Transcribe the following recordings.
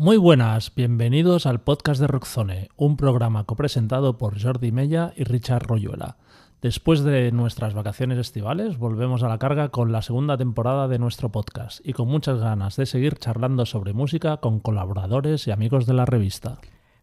Muy buenas, bienvenidos al podcast de Rockzone, un programa copresentado por Jordi Mella y Richard Royuela. Después de nuestras vacaciones estivales, volvemos a la carga con la segunda temporada de nuestro podcast y con muchas ganas de seguir charlando sobre música con colaboradores y amigos de la revista.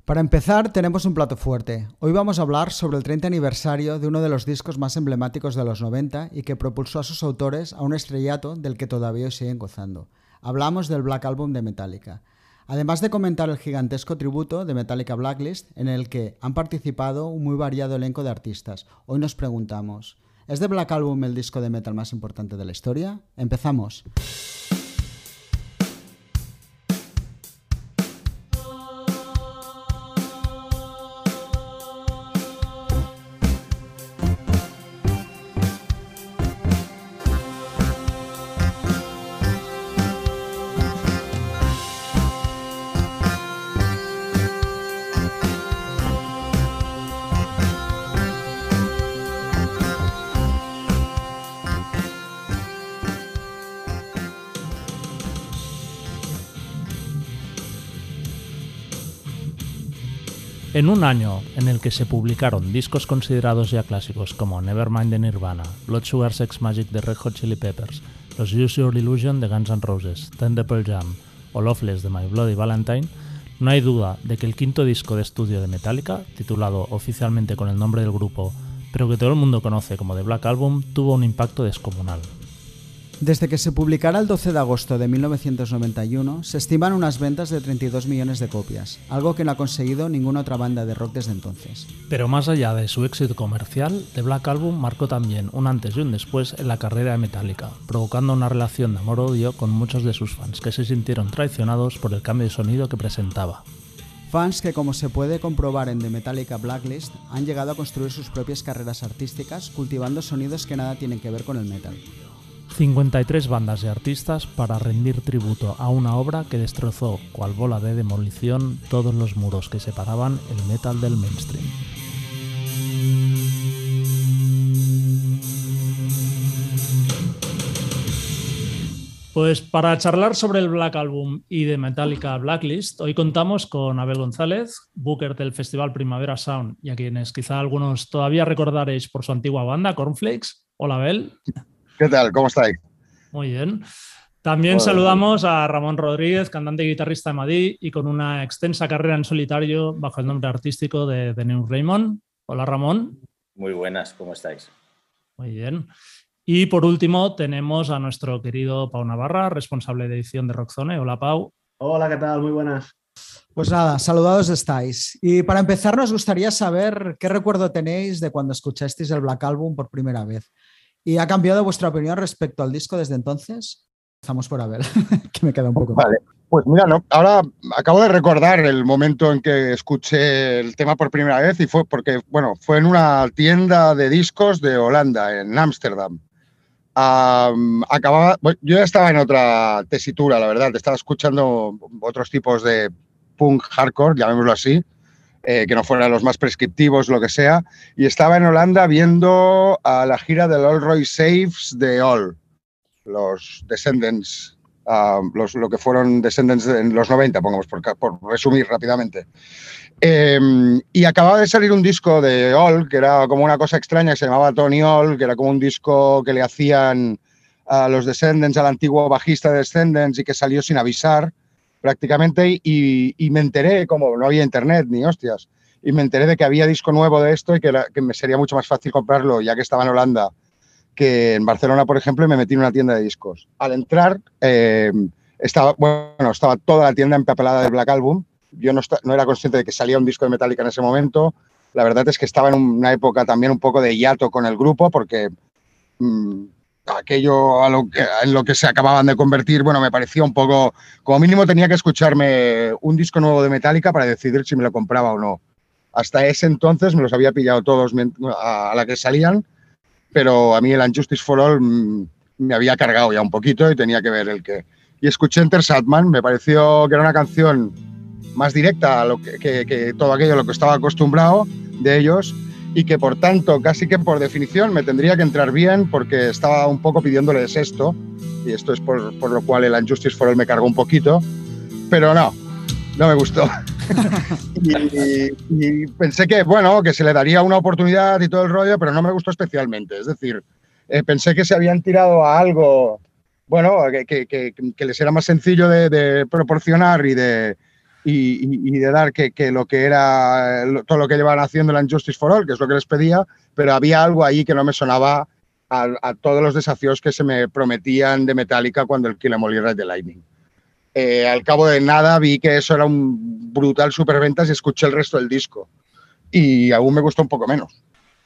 Para empezar, tenemos un plato fuerte. Hoy vamos a hablar sobre el 30 aniversario de uno de los discos más emblemáticos de los 90 y que propulsó a sus autores a un estrellato del que todavía siguen gozando. Hablamos del Black Album de Metallica. Además de comentar el gigantesco tributo de Metallica Blacklist, en el que han participado un muy variado elenco de artistas, hoy nos preguntamos, ¿es The Black Album el disco de metal más importante de la historia? Empezamos. En un año en el que se publicaron discos considerados ya clásicos como Nevermind de Nirvana, Blood Sugar Sex Magic de Red Hot Chili Peppers, los Use Your Illusion de Guns N' Roses, Ten Pearl Jam o Loveless de My Bloody Valentine, no hay duda de que el quinto disco de estudio de Metallica, titulado oficialmente con el nombre del grupo, pero que todo el mundo conoce como The Black Album, tuvo un impacto descomunal. Desde que se publicara el 12 de agosto de 1991, se estiman unas ventas de 32 millones de copias, algo que no ha conseguido ninguna otra banda de rock desde entonces. Pero más allá de su éxito comercial, The Black Album marcó también un antes y un después en la carrera de Metallica, provocando una relación de amor-odio con muchos de sus fans, que se sintieron traicionados por el cambio de sonido que presentaba. Fans que, como se puede comprobar en The Metallica Blacklist, han llegado a construir sus propias carreras artísticas cultivando sonidos que nada tienen que ver con el metal. 53 bandas de artistas para rendir tributo a una obra que destrozó, cual bola de demolición, todos los muros que separaban el metal del mainstream. Pues para charlar sobre el Black Album y de Metallica Blacklist, hoy contamos con Abel González, booker del Festival Primavera Sound, y a quienes quizá algunos todavía recordaréis por su antigua banda, Cornflakes. Hola Abel. ¿Qué tal? ¿Cómo estáis? Muy bien. También saludamos a Ramón Rodríguez, cantante y guitarrista de Madrid y con una extensa carrera en solitario bajo el nombre artístico de, de New Raymond. Hola Ramón. Muy buenas, ¿cómo estáis? Muy bien. Y por último tenemos a nuestro querido Pau Navarra, responsable de edición de Rockzone. Hola Pau. Hola, ¿qué tal? Muy buenas. Pues nada, saludados estáis. Y para empezar nos gustaría saber qué recuerdo tenéis de cuando escuchasteis el Black Album por primera vez. ¿Y ha cambiado vuestra opinión respecto al disco desde entonces? Empezamos por Abel, que me queda un poco. Vale, pues mira, no, ahora acabo de recordar el momento en que escuché el tema por primera vez y fue porque, bueno, fue en una tienda de discos de Holanda, en Ámsterdam acababa, yo ya estaba en otra tesitura, la verdad, estaba escuchando otros tipos de punk hardcore, llamémoslo así, eh, que no fueran los más prescriptivos, lo que sea, y estaba en Holanda viendo a la gira del All Roy Saves de All, los Descendants, los, lo que fueron Descendants en los 90, pongamos por, por resumir rápidamente. Em, y acababa de salir un disco de All, que era como una cosa extraña, que se llamaba Tony All, que era como un disco que le hacían a los Descendants, al antiguo bajista de Descendants, y que salió sin avisar prácticamente. Y, me enteré, como no había internet ni hostias, y me enteré de que había disco nuevo de esto y que, me sería mucho más fácil comprarlo, ya que estaba en Holanda, que en Barcelona, por ejemplo, y me metí en una tienda de discos. Al entrar, em, estaba, bueno, estaba toda la tienda empapelada de Black Album yo no, no, era consciente de que salía un disco de Metallica en ese momento. La verdad es que estaba en una época también un poco de hiato con el grupo porque mm, aquello a lo que, en lo que se acababan de convertir, bueno, me parecía un poco, como mínimo tenía que escucharme un disco nuevo de Metallica para decidir si me lo compraba o no. Hasta ese entonces me los había pillado todos a, la que salían, pero a mí el Unjustice for All mm, me había cargado ya un poquito y tenía que ver el que... Y escuché Enter Sadman, me pareció que era una canción más directa a lo que, todo aquello a lo que estaba acostumbrado de ellos y que por tanto casi que por definición me tendría que entrar bien porque estaba un poco pidiéndoles esto y esto es por, por lo cual el Unjustice for All me cargó un poquito, pero no. no me gustó. y, pensé que, bueno, que se le daría una oportunidad y todo el rollo, pero no me gustó especialmente. Es decir, eh, pensé que se habían tirado a algo, bueno, que, les era más sencillo de, proporcionar y de, y, de dar que, lo que era todo lo que llevaban haciendo la Injustice for All, que es lo que les pedía, pero había algo ahí que no me sonaba a, todos los desafíos que se me prometían de Metallica cuando el Kill Em Red Lightning. Eh, al cabo de nada vi que eso era un brutal superventas y escuché el resto del disco. Y aún me gustó un poco menos.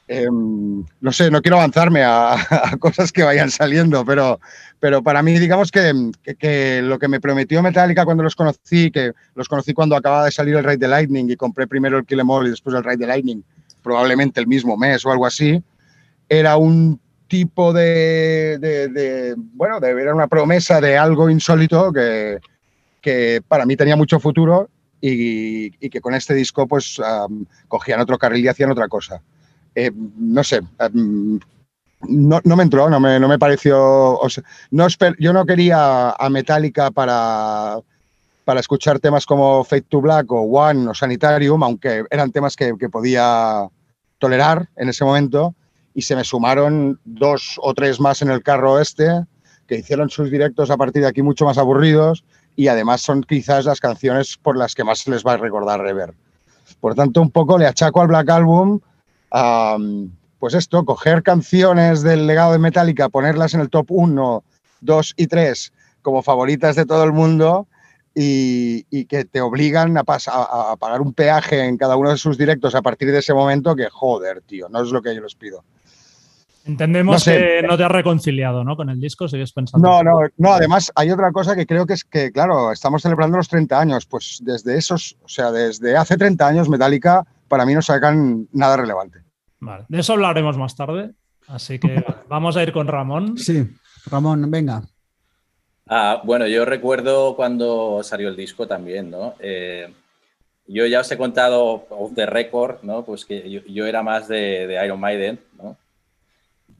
Em, no sé, no quiero avanzarme a, cosas que vayan saliendo, pero, pero para mí, digamos que, que, lo que me prometió Metallica cuando los conocí, que los conocí cuando acababa de salir el Ride the Lightning y compré primero el Kill Em All y después el Ride the Lightning, probablemente el mismo mes o algo así, era un tipo de, bueno, era una promesa de algo insólito que, que para mí tenía mucho futuro y, que con este disco pues cogían otro carril y hacían otra cosa. Eh, no sé, no, me entró, no me, pareció... yo no quería a Metallica para, escuchar temas como Fate to Black o One o Sanitarium, aunque eran temas que, podía tolerar en ese momento, y se me sumaron dos o tres más en el carro este, que hicieron sus directos a partir de aquí mucho más aburridos y además son quizás las canciones por las que más les va a recordar Rever. Por tanto, un poco le achaco al Black Album, pues esto, coger canciones del legado de Metallica, ponerlas en el top 1, 2 y 3 como favoritas de todo el mundo y, que te obligan a, a, pagar un peaje en cada uno de sus directos a partir de ese momento que, joder, tío, no es lo que yo les pido. Entendemos que no te has reconciliado ¿no? con el disco, sigues pensando. No, no, no, además hay otra cosa que creo que es que, claro, estamos celebrando los 30 años, pues desde esos, o sea, desde hace 30 años Metallica para mí no sacan nada relevante. Vale, de eso hablaremos más tarde, así que vamos a ir con Ramón. Sí, Ramón, venga. Ah, bueno, yo recuerdo cuando salió el disco también, ¿no? Eh, yo ya os he contado off the record, ¿no? Pues que yo, era más de, de Iron Maiden, ¿no?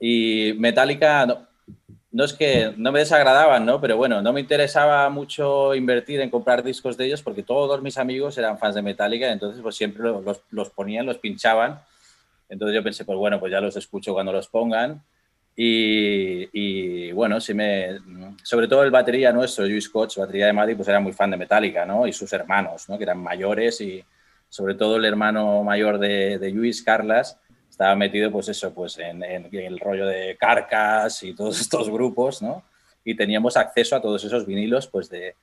Y Metallica, no, es que no me desagradaban, ¿no? Pero bueno, no me interesaba mucho invertir en comprar discos de ellos porque todos mis amigos eran fans de Metallica, entonces pues siempre los, los ponían, los pinchaban. Entonces yo pensé, pues bueno, pues ya los escucho cuando los pongan. Y, y, bueno, sí me, sobre todo el batería nuestro, Luis Scott, batería de Madrid, pues era muy fan de Metallica, ¿no? Y sus hermanos, ¿no? Que eran mayores y sobre todo el hermano mayor de, de Luis, Carlas, estaba metido, pues eso, pues en, el rollo de Carcas y todos estos grupos, ¿no? Y teníamos acceso a todos esos vinilos, pues de,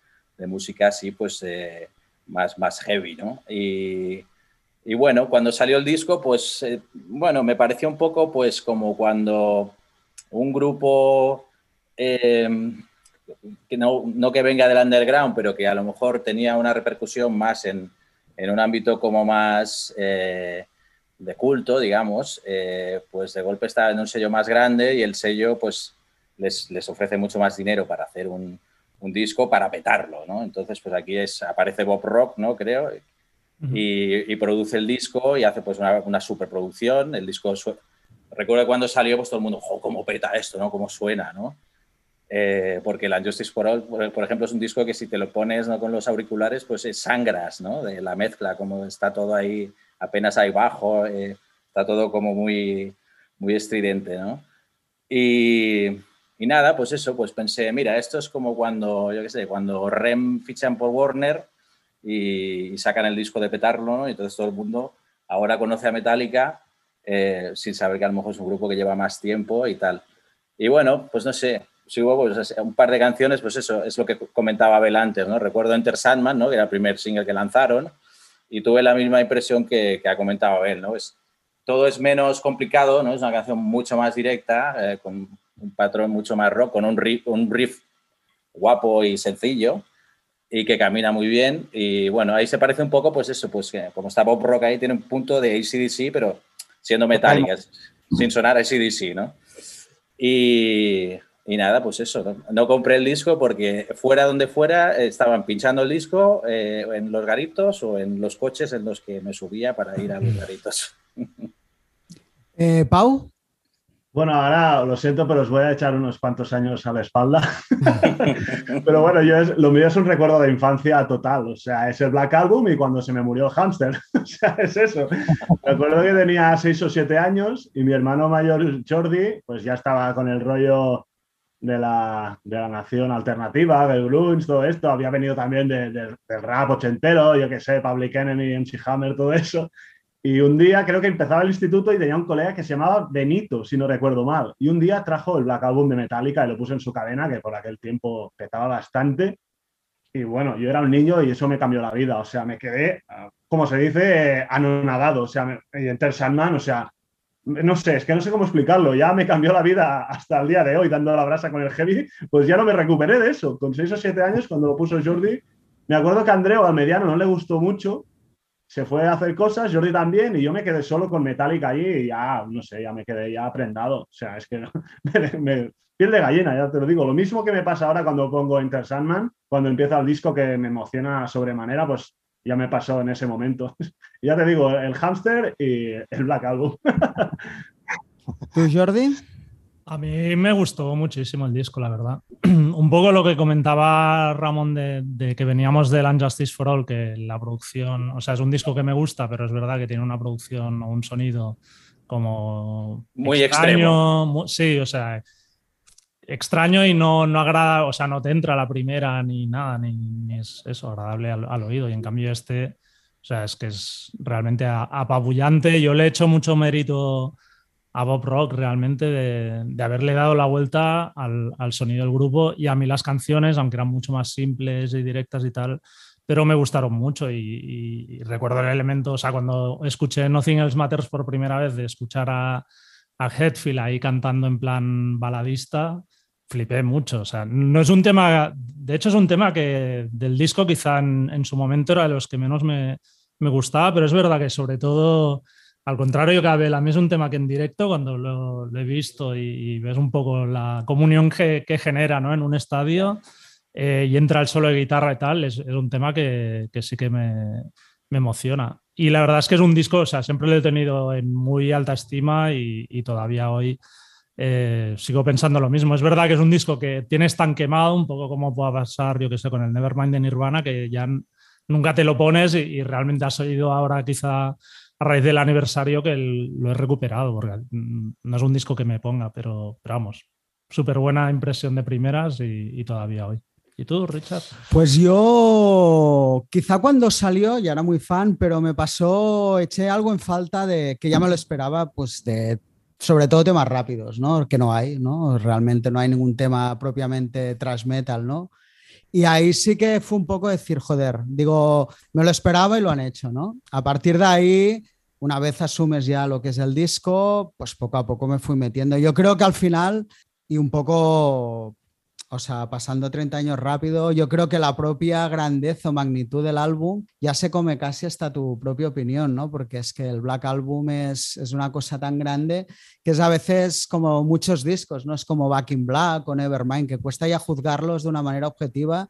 música así, pues eh, más, más heavy, ¿no? Y, bueno, cuando salió el disco, pues eh, bueno, me pareció un poco, pues como cuando un grupo em, que no, no, que venga del underground, pero que a lo mejor tenía una repercusión más en, en un ámbito como más eh, de culto, digamos, eh, pues de golpe está en un sello más grande y el sello pues les, les ofrece mucho más dinero para hacer un, un, disco para petarlo, ¿no? Entonces pues aquí es, aparece Bob Rock, ¿no? Creo, y, y, produce el disco y hace pues una, una superproducción, el disco... Recuerdo cuando salió pues todo el mundo, ¡jo, cómo peta esto, ¿no? Cómo suena, ¿no? Eh, porque la Justice for All, por, ejemplo, es un disco que si te lo pones ¿no? con los auriculares, pues es sangras, ¿no? De la mezcla, como está todo ahí apenas hay bajo, eh, está todo como muy, muy estridente, ¿no? Y, y, nada, pues eso, pues pensé, mira, esto es como cuando, yo qué sé, cuando Rem fichan por Warner y, sacan el disco de petarlo, ¿no? Y entonces todo el mundo ahora conoce a Metallica eh, sin saber que a lo mejor es un grupo que lleva más tiempo y tal. Y bueno, pues no sé, si hubo pues, un par de canciones, pues eso es lo que comentaba Abel antes, ¿no? Recuerdo Enter Sandman, ¿no? Que era el primer single que lanzaron y tuve la misma impresión que, que ha comentado él, ¿no? Es, todo es menos complicado, ¿no? Es una canción mucho más directa, eh, con un patrón mucho más rock, con un riff, un riff guapo y sencillo y que camina muy bien. Y bueno, ahí se parece un poco, pues eso, pues que como está Bob Rock ahí, tiene un punto de ACDC, pero siendo metálica, sin sonar ACDC, ¿no? Y, y nada, pues eso, no, compré el disco porque fuera donde fuera estaban pinchando el disco eh, en los garitos o en los coches en los que me subía para ir a los garitos. Eh, Pau. Bueno, ahora lo siento, pero os voy a echar unos cuantos años a la espalda. pero bueno, yo lo mío es un recuerdo de infancia total. O sea, es el Black Album y cuando se me murió el hámster. o sea, es eso. Recuerdo que tenía seis o siete años y mi hermano mayor Jordi, pues ya estaba con el rollo de la, de la nación alternativa, del grunge, todo esto. Había venido también del rap ochentero, yo qué sé, Public Enemy, MC Hammer, todo eso. Y un día creo que empezaba el instituto y tenía un colega que se llamaba Benito, si no recuerdo mal. Y un día trajo el Black Album de Metallica y lo puso en su cadena, que por aquel tiempo petaba bastante. Y bueno, yo era un niño y eso me cambió la vida. O sea, me quedé, como se dice, anonadado. O sea, Enter Sandman, o sea, no sé, es que no sé cómo explicarlo. Ya me cambió la vida hasta el día de hoy, dando la brasa con el heavy. Pues ya no me recuperé de eso. Con seis o siete años, cuando lo puso Jordi, me acuerdo que a al mediano, no le gustó mucho se fue a hacer cosas, Jordi también, y yo me quedé solo con Metallica allí y ya, no sé, ya me quedé ya prendado. O sea, es que me, piel de gallina, ya te lo digo. Lo mismo que me pasa ahora cuando pongo Enter Sandman, cuando empieza el disco que me emociona sobremanera, pues ya me pasó en ese momento. ya te digo, el hamster y el Black Album. ¿Tú, Jordi? A mí me gustó muchísimo el disco, la verdad. Un poco lo que comentaba Ramón de, que veníamos del Unjustice for All, que la producción, o sea, es un disco que me gusta, pero es verdad que tiene una producción o un sonido como muy extraño. sí, o sea, extraño y no, no agrada, o sea, no te entra la primera ni nada, ni, es eso, agradable al, oído. Y en cambio este, o sea, es que es realmente apabullante. Yo le he hecho mucho mérito a Bob Rock realmente de, haberle dado la vuelta al, sonido del grupo y a mí las canciones, aunque eran mucho más simples y directas y tal, pero me gustaron mucho y, recuerdo el elemento, o sea, cuando escuché Nothing Else Matters por primera vez, de escuchar a, a Hetfield ahí cantando en plan baladista, flipé mucho, o sea, no es un tema, de hecho es un tema que del disco quizá en, su momento era de los que menos me, me gustaba, pero es verdad que sobre todo al contrario que Abel, a mí es un tema que en directo, cuando lo, he visto y, ves un poco la comunión que, genera ¿no? en un estadio eh, y entra el solo de guitarra y tal, es, un tema que, sí que me, emociona. Y la verdad es que es un disco, o sea, siempre lo he tenido en muy alta estima y, todavía hoy eh, sigo pensando lo mismo. Es verdad que es un disco que tienes tan quemado, un poco como pueda pasar, yo que sé, con el Nevermind de Nirvana, que ya nunca te lo pones y, y realmente has oído ahora quizá a raíz del aniversario que lo he recuperado, porque no es un disco que me ponga, pero, vamos, súper buena impresión de primeras y, todavía hoy. ¿Y tú, Richard? Pues yo, quizá cuando salió, ya era muy fan, pero me pasó, eché algo en falta de que ya me lo esperaba, pues de sobre todo temas rápidos, ¿no? Que no hay, ¿no? Realmente no hay ningún tema propiamente thrash metal, ¿no? Y ahí sí que fue un poco decir, joder, digo, me lo esperaba y lo han hecho, ¿no? A partir de ahí, una vez asumes ya lo que es el disco, pues poco a poco me fui metiendo. Yo creo que al final, y un poco o sea, pasando 30 años rápido, yo creo que la propia grandeza o magnitud del álbum ya se come casi hasta tu propia opinión, ¿no? Porque es que el Black Album es, es una cosa tan grande que es a veces como muchos discos, ¿no? Es como Back in Black o Nevermind, que cuesta ya juzgarlos de una manera objetiva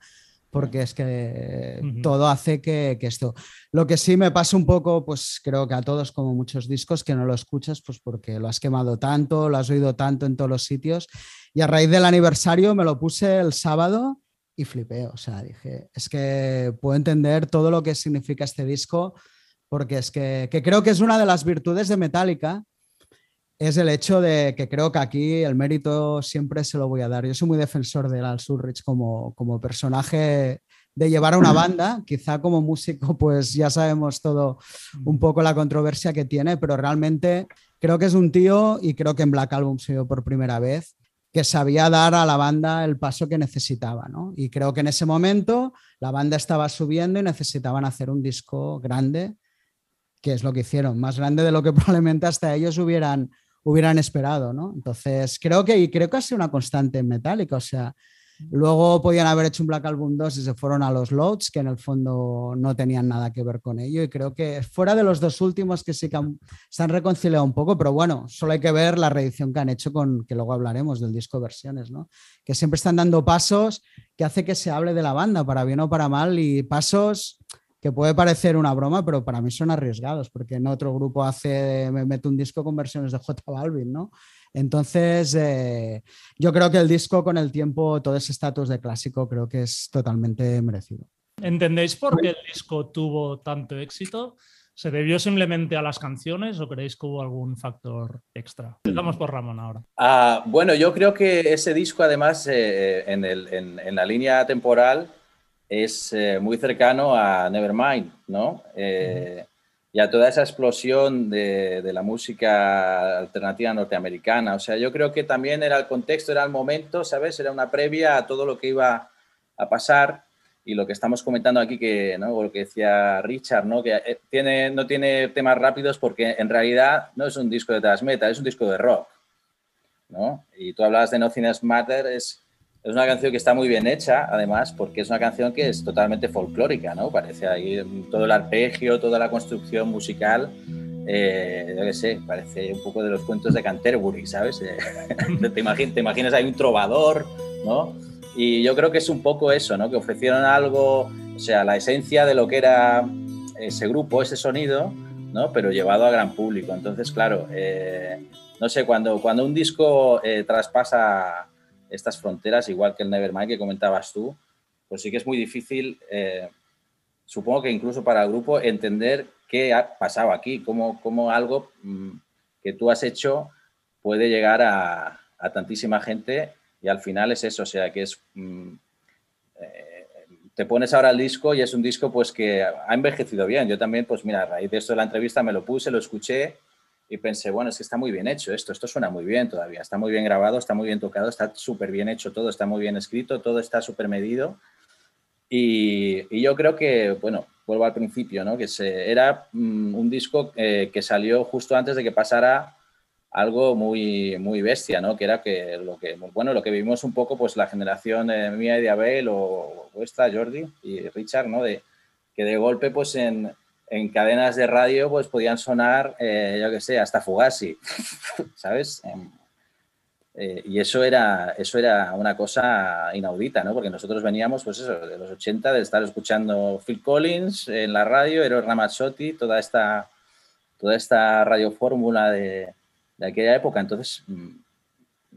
porque es que todo hace que, que, esto. Lo que sí me pasa un poco, pues creo que a todos, como muchos discos, que no lo escuchas, pues porque lo has quemado tanto, lo has oído tanto en todos los sitios. Y a raíz del aniversario me lo puse el sábado y flipé. O sea, dije, es que puedo entender todo lo que significa este disco, porque es que, que creo que es una de las virtudes de Metallica es el hecho de que creo que aquí el mérito siempre se lo voy a dar. Yo soy muy defensor de Lars Ulrich como, como personaje de llevar a una banda. Quizá como músico, pues ya sabemos todo un poco la controversia que tiene, pero realmente creo que es un tío y creo que en Black Album se dio por primera vez que sabía dar a la banda el paso que necesitaba, ¿no? Y creo que en ese momento la banda estaba subiendo y necesitaban hacer un disco grande, que es lo que hicieron, más grande de lo que probablemente hasta ellos hubieran hubieran esperado, ¿no? Entonces, creo que, creo que ha sido una constante en Metallica, o sea, luego podían haber hecho un Black Album 2 y se fueron a los Loads, que en el fondo no tenían nada que ver con ello, y creo que fuera de los dos últimos que sí se han reconciliado un poco, pero bueno, solo hay que ver la reedición que han hecho con, que luego hablaremos del disco versiones, ¿no? Que siempre están dando pasos que hace que se hable de la banda, para bien o para mal, y pasos que puede parecer una broma, pero para mí son arriesgados, porque en otro grupo hace, me mete un disco con versiones de J Balvin, ¿no? Entonces, eh, yo creo que el disco con el tiempo, todo ese estatus de clásico, creo que es totalmente merecido. ¿Entendéis por qué el disco tuvo tanto éxito? ¿Se debió simplemente a las canciones o creéis que hubo algún factor extra? Empezamos por Ramón ahora. Ah, bueno, yo creo que ese disco, además, eh, en, la línea temporal, es eh, muy cercano a Nevermind, ¿no? Eh, y a toda esa explosión de, la música alternativa norteamericana. O sea, yo creo que también era el contexto, era el momento, ¿sabes? Era una previa a todo lo que iba a pasar y lo que estamos comentando aquí, que, ¿no? lo que decía Richard, ¿no? que eh, tiene, no tiene temas rápidos porque en realidad no es un disco de transmeta, es un disco de rock. ¿no? Y tú hablabas de Nothing Else Matter, es, es una canción que está muy bien hecha, además, porque es una canción que es totalmente folclórica, ¿no? Parece ahí todo el arpegio, toda la construcción musical, eh, yo qué sé, parece un poco de los cuentos de Canterbury, ¿sabes? Eh, te, te, imaginas, hay un trovador, ¿no? Y yo creo que es un poco eso, ¿no? Que ofrecieron algo, o sea, la esencia de lo que era ese grupo, ese sonido, ¿no? Pero llevado a gran público. Entonces, claro, eh, no sé, cuando, cuando un disco eh, traspasa estas fronteras, igual que el Nevermind que comentabas tú, pues sí que es muy difícil, eh, supongo que incluso para el grupo, entender qué ha pasado aquí, cómo, cómo algo mm, que tú has hecho puede llegar a, a tantísima gente y al final es eso, o sea, que es... Mm, eh, te pones ahora el disco y es un disco pues que ha envejecido bien. Yo también, pues mira, a raíz de esto de la entrevista me lo puse, lo escuché y pensé, bueno, es que está muy bien hecho esto, esto suena muy bien todavía, está muy bien grabado, está muy bien tocado, está súper bien hecho todo, está muy bien escrito, todo está súper medido. Y, yo creo que, bueno, vuelvo al principio, ¿no? Que se, era mm, un disco eh, que salió justo antes de que pasara algo muy, muy bestia, ¿no? Que era que lo que, bueno, lo que vivimos un poco, pues la generación mía y de Abel o vuestra, Jordi y Richard, ¿no? De, que de golpe, pues en, en cadenas de radio, pues podían sonar, eh, yo qué sé, hasta Fugazi, ¿sabes? Em, eh, y eso era, eso era una cosa inaudita, ¿no? Porque nosotros veníamos, pues eso, de los 80, de estar escuchando Phil Collins en la radio, Eros Ramazzotti, toda esta, toda esta radiofórmula de, de aquella época. Entonces, mm,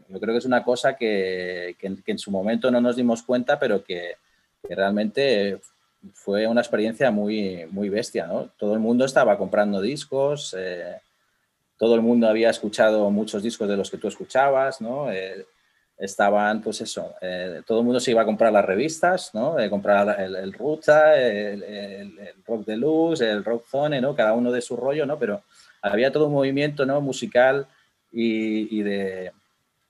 yo creo que es una cosa que, en su momento no nos dimos cuenta, pero que, realmente fue una experiencia muy, muy bestia. ¿no? Todo el mundo estaba comprando discos, eh, todo el mundo había escuchado muchos discos de los que tú escuchabas, ¿no? Eh, estaban, pues eso, eh, todo el mundo se iba a comprar las revistas, ¿no? comprar el, el Ruta, el, el, el, Rock el Rock Zone, ¿no? Cada uno de su rollo, ¿no? Pero había todo un movimiento ¿no? musical y, de,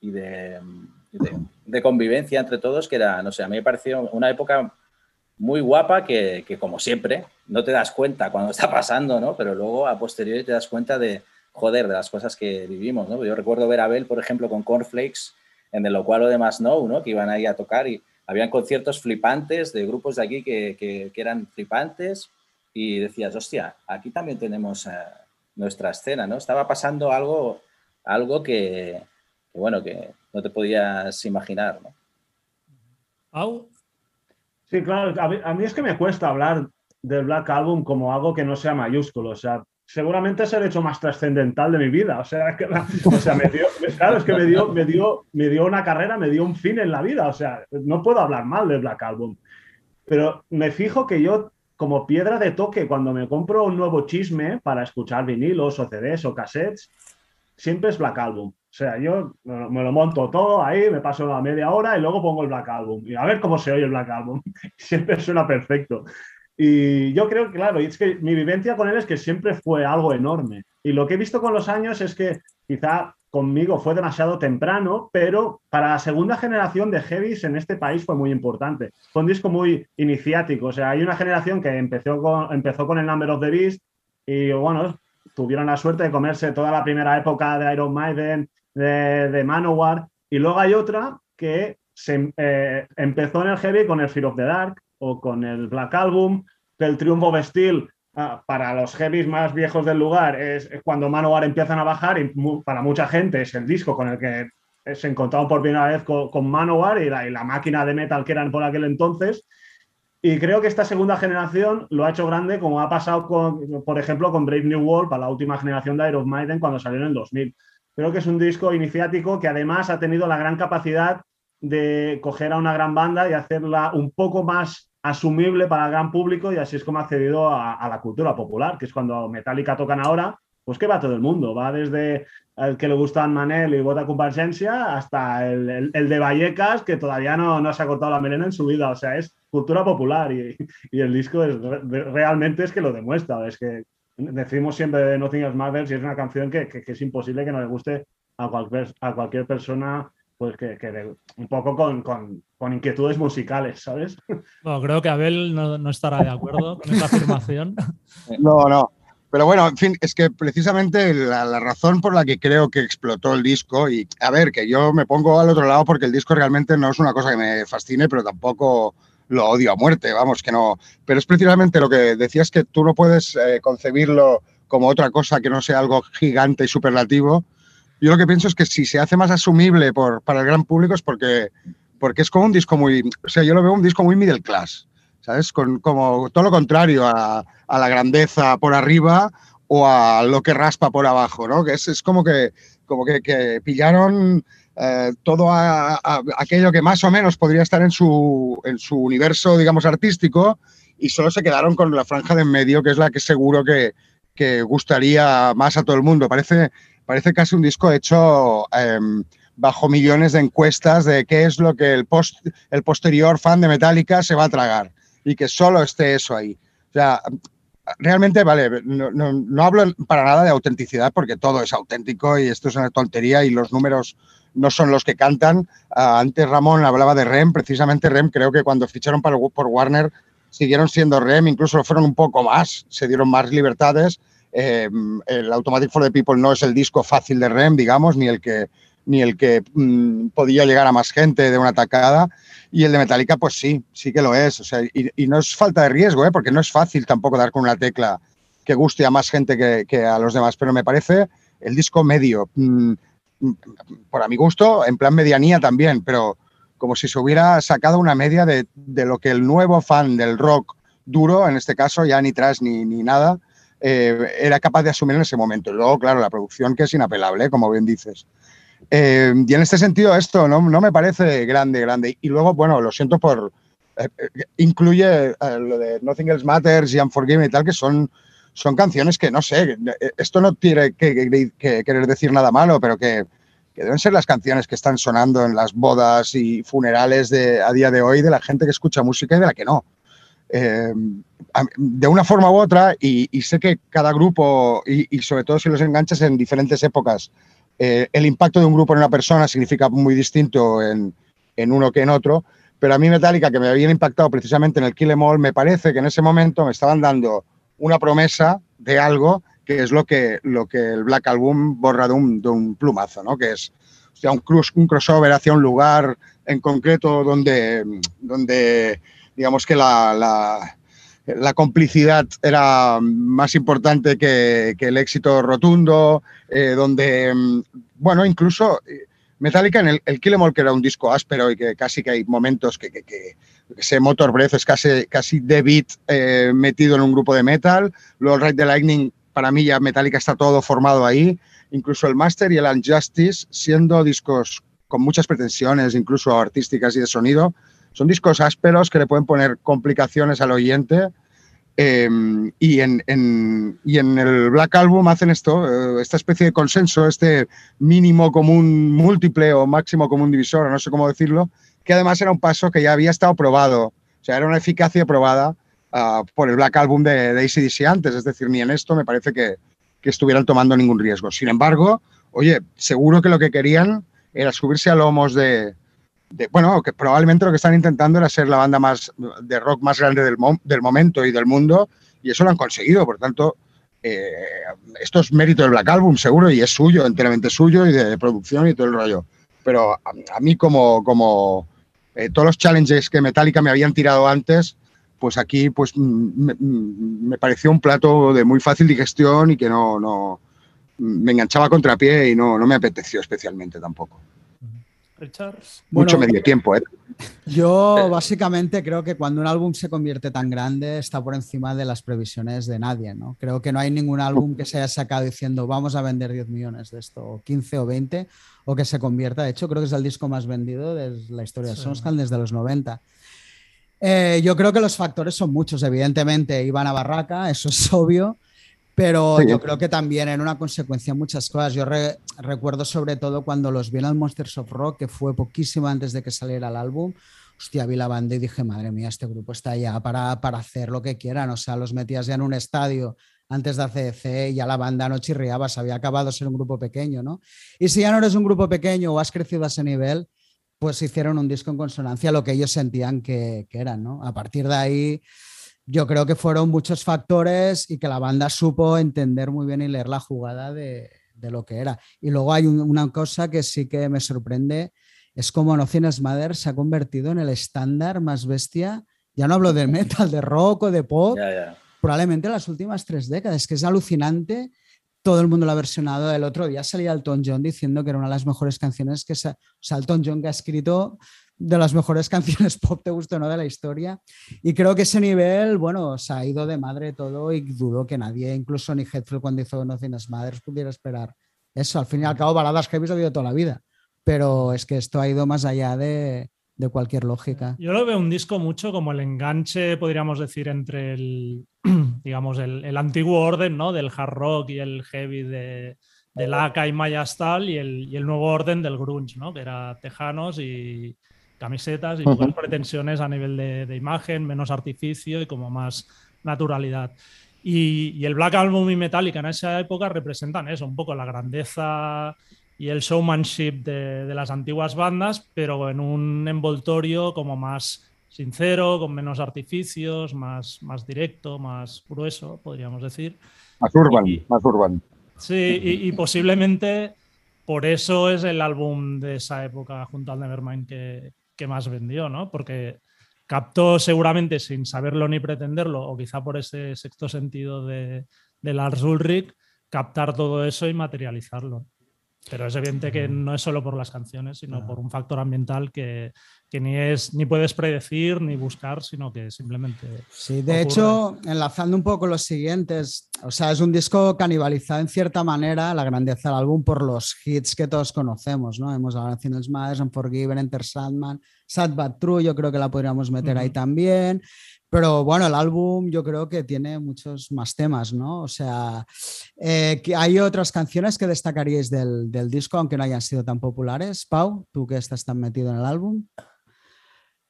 de, convivencia entre todos que era, no sé, a mí me pareció una época muy guapa que, como siempre, no te das cuenta cuando está pasando, ¿no? Pero luego a posteriori te das cuenta de, joder, de las cosas que vivimos, ¿no? Yo recuerdo ver a Abel, por ejemplo, con Cornflakes en el locualo de Masnou, ¿no? Que iban ahí a tocar y habían conciertos flipantes de grupos de aquí que, que, eran flipantes y decías, hostia, aquí también tenemos... Eh, nuestra escena, ¿no? Estaba pasando algo, algo que, bueno, que no te podías imaginar, ¿no? Sí, claro, a mí, es que me cuesta hablar del Black Album como algo que no sea mayúsculo, o sea, seguramente es el hecho más trascendental de mi vida. O sea, que, me dio, claro, es que me dio, me, dio, me dio una carrera, me dio un fin en la vida. O sea, no puedo hablar mal del Black Album. Pero me fijo que yo como piedra de toque cuando me compro un nuevo chisme para escuchar vinilos o CDs o cassettes, siempre es Black Album. O sea, yo me lo monto todo ahí, me paso la media hora y luego pongo el Black Album. Y a ver cómo se oye el Black Album. siempre suena perfecto. Y yo creo que, claro, es que mi vivencia con él es que siempre fue algo enorme. Y lo que he visto con los años es que quizá conmigo fue demasiado temprano, pero para la segunda generación de heavies en este país fue muy importante. Fue un disco muy iniciático, o sea, hay una generación que empezó con, empezó con el Number of the Beast y, bueno, tuvieron la suerte de comerse toda la primera época de Iron Maiden, de, Manowar, y luego hay otra que se, eh, empezó en el heavy con el Fear of the Dark o con el Black Album, que el Triumph of Steel Ah, para los heavies más viejos del lugar es, cuando Manowar empiezan a bajar y para mucha gente es el disco con el que se encontraron por primera vez con, Manowar y la, máquina de metal que eran por aquel entonces. Y creo que esta segunda generación lo ha hecho grande, como ha pasado, por ejemplo, con Brave New World para la última generación de Iron Maiden cuando salió en el 2000. Creo que es un disco iniciático que además ha tenido la gran capacidad de coger a una gran banda y hacerla un poco más asumible para el gran público y así es como ha accedido a, la cultura popular, que es cuando Metallica tocan ahora, pues que va todo el mundo, va desde el que le gusta Manel y vota Comparsencia hasta el, de Vallecas que todavía no, no, se ha cortado la melena en su vida, o sea, es cultura popular y, el disco es, realmente es que lo demuestra, es que decimos siempre de Nothing Else Matters y es una canción que, que, es imposible que no le guste a cualquier, a cualquier persona pues que, que un poco con, con, con, inquietudes musicales, ¿sabes? Bueno, creo que Abel no, no estará de acuerdo con esa afirmación. No, no. Pero bueno, en fin, es que precisamente la, la, razón por la que creo que explotó el disco, y a ver, que yo me pongo al otro lado porque el disco realmente no es una cosa que me fascine, pero tampoco lo odio a muerte, vamos, que no. Pero es precisamente lo que decías que tú no puedes eh, concebirlo como otra cosa que no sea algo gigante y superlativo, yo lo que pienso es que si se hace más asumible por, para el gran público es porque, porque es como un disco muy, o sea, yo lo veo un disco muy middle class, ¿sabes? Con, como todo lo contrario a, a la grandeza por arriba o a lo que raspa por abajo, ¿no? Que es, es como que, como que, que pillaron eh, todo aquello que más o menos podría estar en su, universo, digamos, artístico y solo se quedaron con la franja de en medio, que es la que seguro que, que gustaría más a todo el mundo. Parece parece casi un disco hecho em, bajo millones de encuestas de qué es lo que el, post, el posterior fan de Metallica se va a tragar y que solo esté eso ahí. O sea, realmente, vale, no, no, hablo para nada de autenticidad porque todo es auténtico y esto es una tontería y los números no son los que cantan. Uh, antes Ramón hablaba de REM, precisamente REM creo que cuando ficharon por Warner siguieron siendo REM, incluso lo fueron un poco más, se dieron más libertades eh, el Automatic for the People no es el disco fácil de REM, digamos, ni el que, ni el que mmm, podía llegar a más gente de una tacada. Y el de Metallica, pues sí, sí que lo es. O sea, y, y, no es falta de riesgo, ¿eh? porque no es fácil tampoco dar con una tecla que guste a más gente que, a los demás, pero me parece el disco medio, mmm, por a mi gusto, en plan medianía también, pero como si se hubiera sacado una media de, de lo que el nuevo fan del rock duro, en este caso ya ni tras ni, ni nada, eh, era capaz de asumir en ese momento. Y luego, claro, la producción que es inapelable, como bien dices. Eh, y en este sentido, esto no, no, me parece grande, grande. Y luego, bueno, lo siento por. Eh, incluye eh, lo de Nothing Else Matters y Unforgiven y tal, que son, son canciones que no sé. Esto no tiene que, que, que querer decir nada malo, pero que, que, deben ser las canciones que están sonando en las bodas y funerales de, a día de hoy de la gente que escucha música y de la que no. Eh, de una forma u otra, y, y sé que cada grupo, y, y, sobre todo si los enganchas en diferentes épocas, eh, el impacto de un grupo en una persona significa muy distinto en, en, uno que en otro, pero a mí Metallica, que me habían impactado precisamente en el Kill Em me parece que en ese momento me estaban dando una promesa de algo que es lo que, lo que el Black Album borra de un, plumazo, ¿no? que es sea, un, cruz, un crossover hacia un lugar en concreto donde, donde digamos que la la complicidad era más importante que, el éxito rotundo, eh, donde, bueno, incluso eh, Metallica en el, el Kill Em All, que era un disco áspero y que casi que hay momentos que, que, que ese Motor Breath es casi, casi de beat eh, metido en un grupo de metal, luego el Ride the Lightning, para mí ya Metallica está todo formado ahí, incluso el Master y el Unjustice, siendo discos con muchas pretensiones, incluso artísticas y de sonido, son discos ásperos que le pueden poner complicaciones al oyente. Eh, y, en, el Black Album hacen esto, eh, esta especie de consenso, este mínimo común múltiple o máximo común divisor, no sé cómo decirlo, que además era un paso que ya había estado probado, o sea, era una eficacia probada uh, por el Black Album de, de ACDC antes, es decir, ni en esto me parece que, que estuvieran tomando ningún riesgo. Sin embargo, oye, seguro que lo que querían era subirse a lomos de, bueno, que probablemente lo que están intentando era ser la banda más de rock más grande del, del momento y del mundo, y eso lo han conseguido. Por tanto, eh, esto es mérito del Black Album, seguro, y es suyo, enteramente suyo, y de producción y todo el rollo. Pero a, mí, como, como eh, todos los challenges que Metallica me habían tirado antes, pues aquí pues me, me, pareció un plato de muy fácil digestión y que no, no me enganchaba contrapié y no, no me apeteció especialmente tampoco. Mucho bueno, medio tiempo, ¿eh? Yo básicamente creo que cuando un álbum se convierte tan grande está por encima de las previsiones de nadie, ¿no? Creo que no hay ningún álbum que se haya sacado diciendo vamos a vender 10 millones de esto, o 15 o 20, o que se convierta. De hecho, creo que es el disco más vendido de la historia de Songscan desde los 90. Eh, yo creo que los factores son muchos, evidentemente. Iban a Barraca, eso es obvio. Pero yo creo que también en una consecuencia muchas cosas. Yo recuerdo sobre todo cuando los vi en el Monsters of Rock, que fue poquísimo antes de que saliera el álbum. Hostia, vi la banda y dije, madre mía, este grupo está ya para, para hacer lo que quieran. O sea, los metías ya en un estadio antes de ACDC y ya la banda no chirriaba, se había acabado ser un grupo pequeño, ¿no? Y si ya no eres un grupo pequeño o has crecido a ese nivel, pues hicieron un disco en consonancia a lo que ellos sentían que, que eran, ¿no? A partir de ahí yo creo que fueron muchos factores y que la banda supo entender muy bien y leer la jugada de, lo que era. Y luego hay una cosa que sí que me sorprende, es como No Tienes Mother se ha convertido en el estándar más bestia, ya no hablo de metal, de rock o de pop, probablemente en las últimas tres décadas, que es alucinante. Todo el mundo lo ha versionado. El otro día salía Elton John diciendo que era una de las mejores canciones que se, o sea, Elton John que ha escrito de las mejores canciones pop, te guste o no, de la historia. Y creo que ese nivel, bueno, se ha ido de madre todo y dudo que nadie, incluso ni Hetfield cuando hizo No Tienes Madres, pudiera esperar eso. Al fin y al cabo, baladas que ha habido toda la vida. Pero es que esto ha ido más allá de, de cualquier lógica. Yo lo veo un disco mucho como el enganche, podríamos decir, entre el, digamos, el, el antiguo orden, ¿no? Del hard rock y el heavy de, de Laca y Mayastal y el, y el nuevo orden del grunge, ¿no? Que era Tejanos y, camisetas y pocas pretensiones a nivel de, imagen, menos artificio y como más naturalidad. Y, el Black Album y Metallica en esa época representan eso, un poco la grandeza y el showmanship de, las antiguas bandas, pero en un envoltorio como más sincero, con menos artificios, más, más directo, más grueso, podríamos decir. Más urban, más urban. Sí, y, y, posiblemente por eso es el álbum de esa época junto al Nevermind que, más vendió, ¿no? Porque captó seguramente sin saberlo ni pretenderlo, o quizá por ese sexto sentido de, de Lars Ulrich, captar todo eso y materializarlo. Pero es evidente que no es solo por las canciones, sino por un factor ambiental que, que, ni, es, ni puedes predecir ni buscar, sino que simplemente. Sí, de hecho, enlazando un poco los siguientes, o sea, es un disco canibalizado en cierta manera la grandeza del álbum por los hits que todos conocemos, ¿no? Hemos hablado de Madres, Mothers, Unforgiven, Enter Sandman, Sad But True, yo creo que la podríamos meter ahí también. Pero bueno, el álbum yo creo que tiene muchos más temas, ¿no? O sea, eh, hay otras canciones que destacaríais del, del, disco, aunque no hayan sido tan populares. Pau, tú que estás tan metido en el álbum.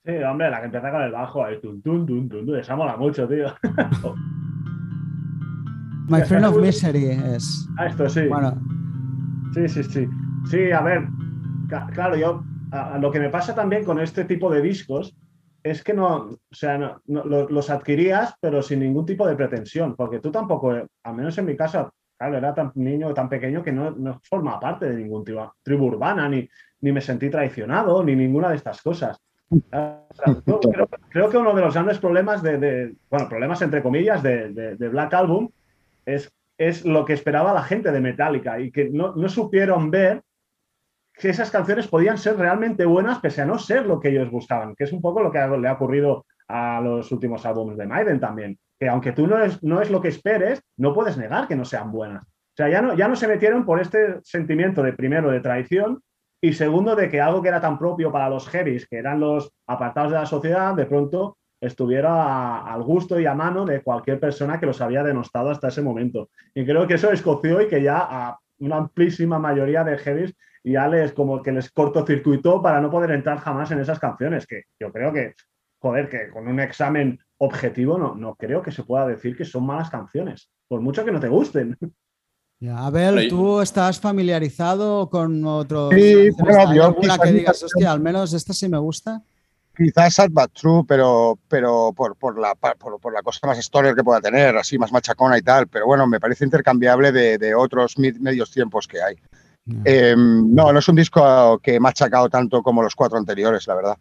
Sí, hombre, la que empieza con el bajo, ahí, tun, tun, tun, tun, esa mola mucho, tío. My Friend of Misery es. Ah, esto sí. Bueno. Sí, sí, sí. Sí, a ver, claro, yo, lo que me pasa también con este tipo de discos es que no, o sea, no, los adquirías, pero sin ningún tipo de pretensión, porque tú tampoco, al menos en mi casa, claro, era tan niño, tan pequeño que no, no forma parte de ningún tribu, urbana, ni, ni me sentí traicionado, ni ninguna de estas cosas. creo, que uno de los grandes problemas de, bueno, problemas entre comillas de, de, Black Album es, es lo que esperaba la gente de Metallica y que no, no supieron ver que esas canciones podían ser realmente buenas pese a no ser lo que ellos buscaban, que es un poco lo que le ha ocurrido a los últimos álbumes de Maiden también, que aunque tú no es, no es lo que esperes, no puedes negar que no sean buenas. O sea, ya no, ya no se metieron por este sentimiento de primero de traición y segundo de que algo que era tan propio para los heavies, que eran los apartados de la sociedad, de pronto estuviera al gusto y a mano de cualquier persona que los había denostado hasta ese momento. Y creo que eso escoció y que ya a una amplísima mayoría de heavies y ya les como que les cortocircuitó para no poder entrar jamás en esas canciones, que yo creo que, joder, que con un examen objetivo no, no creo que se pueda decir que son malas canciones, por mucho que no te gusten. Ya, Abel, ¿tú estás familiarizado con otros? Sí, bueno, que digas, hostia, al menos esta sí me gusta? Quizás Sad But True, pero, pero por, por, la, por, por, la cosa más stoner que pueda tener, así más machacona y tal. Pero bueno, me parece intercambiable de, de otros medios tiempos que hay. Em, no, no es un disco que me ha achacado tanto como los cuatro anteriores, la verdad.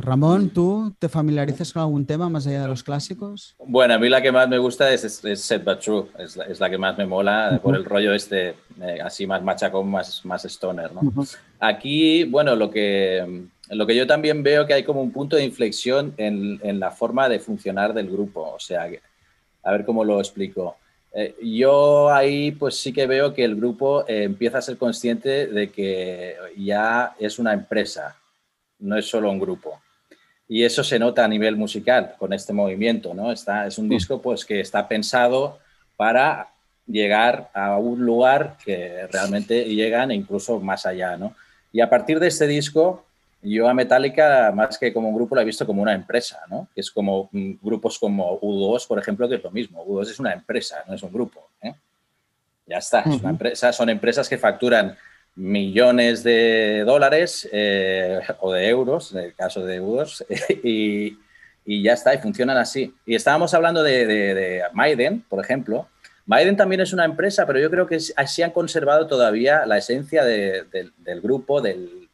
Ramón, ¿tú te familiarizas con algún tema más allá de los clásicos? Bueno, a mí la que más me gusta es, Set But True, es la, que más me mola por el rollo este, eh, así más machacón, más, más stoner. ¿no? Aquí, bueno, lo que, lo que yo también veo que hay como un punto de inflexión en, en la forma de funcionar del grupo. O sea, a ver cómo lo explico. Eh, yo ahí pues sí que veo que el grupo eh, empieza a ser consciente de que ya es una empresa, no es solo un grupo. Y eso se nota a nivel musical con este movimiento, ¿no? Está, es un mm. disco pues que está pensado para llegar a un lugar que realmente llegan incluso más allá, ¿no? Y a partir de este disco, yo a Metallica, más que como un grupo, lo he visto como una empresa, ¿no? Es como mm, grupos como U2, por ejemplo, que es lo mismo. U2 es una empresa, no es un grupo. ¿eh? Ya está, es una empresa, son empresas que facturan millones de dólares eh, o de euros, en el caso de U2, y, y, ya está, y funcionan así. Y estábamos hablando de, de Maiden, por ejemplo, Biden también es una empresa, pero yo creo que así han conservado todavía la esencia del grupo, del,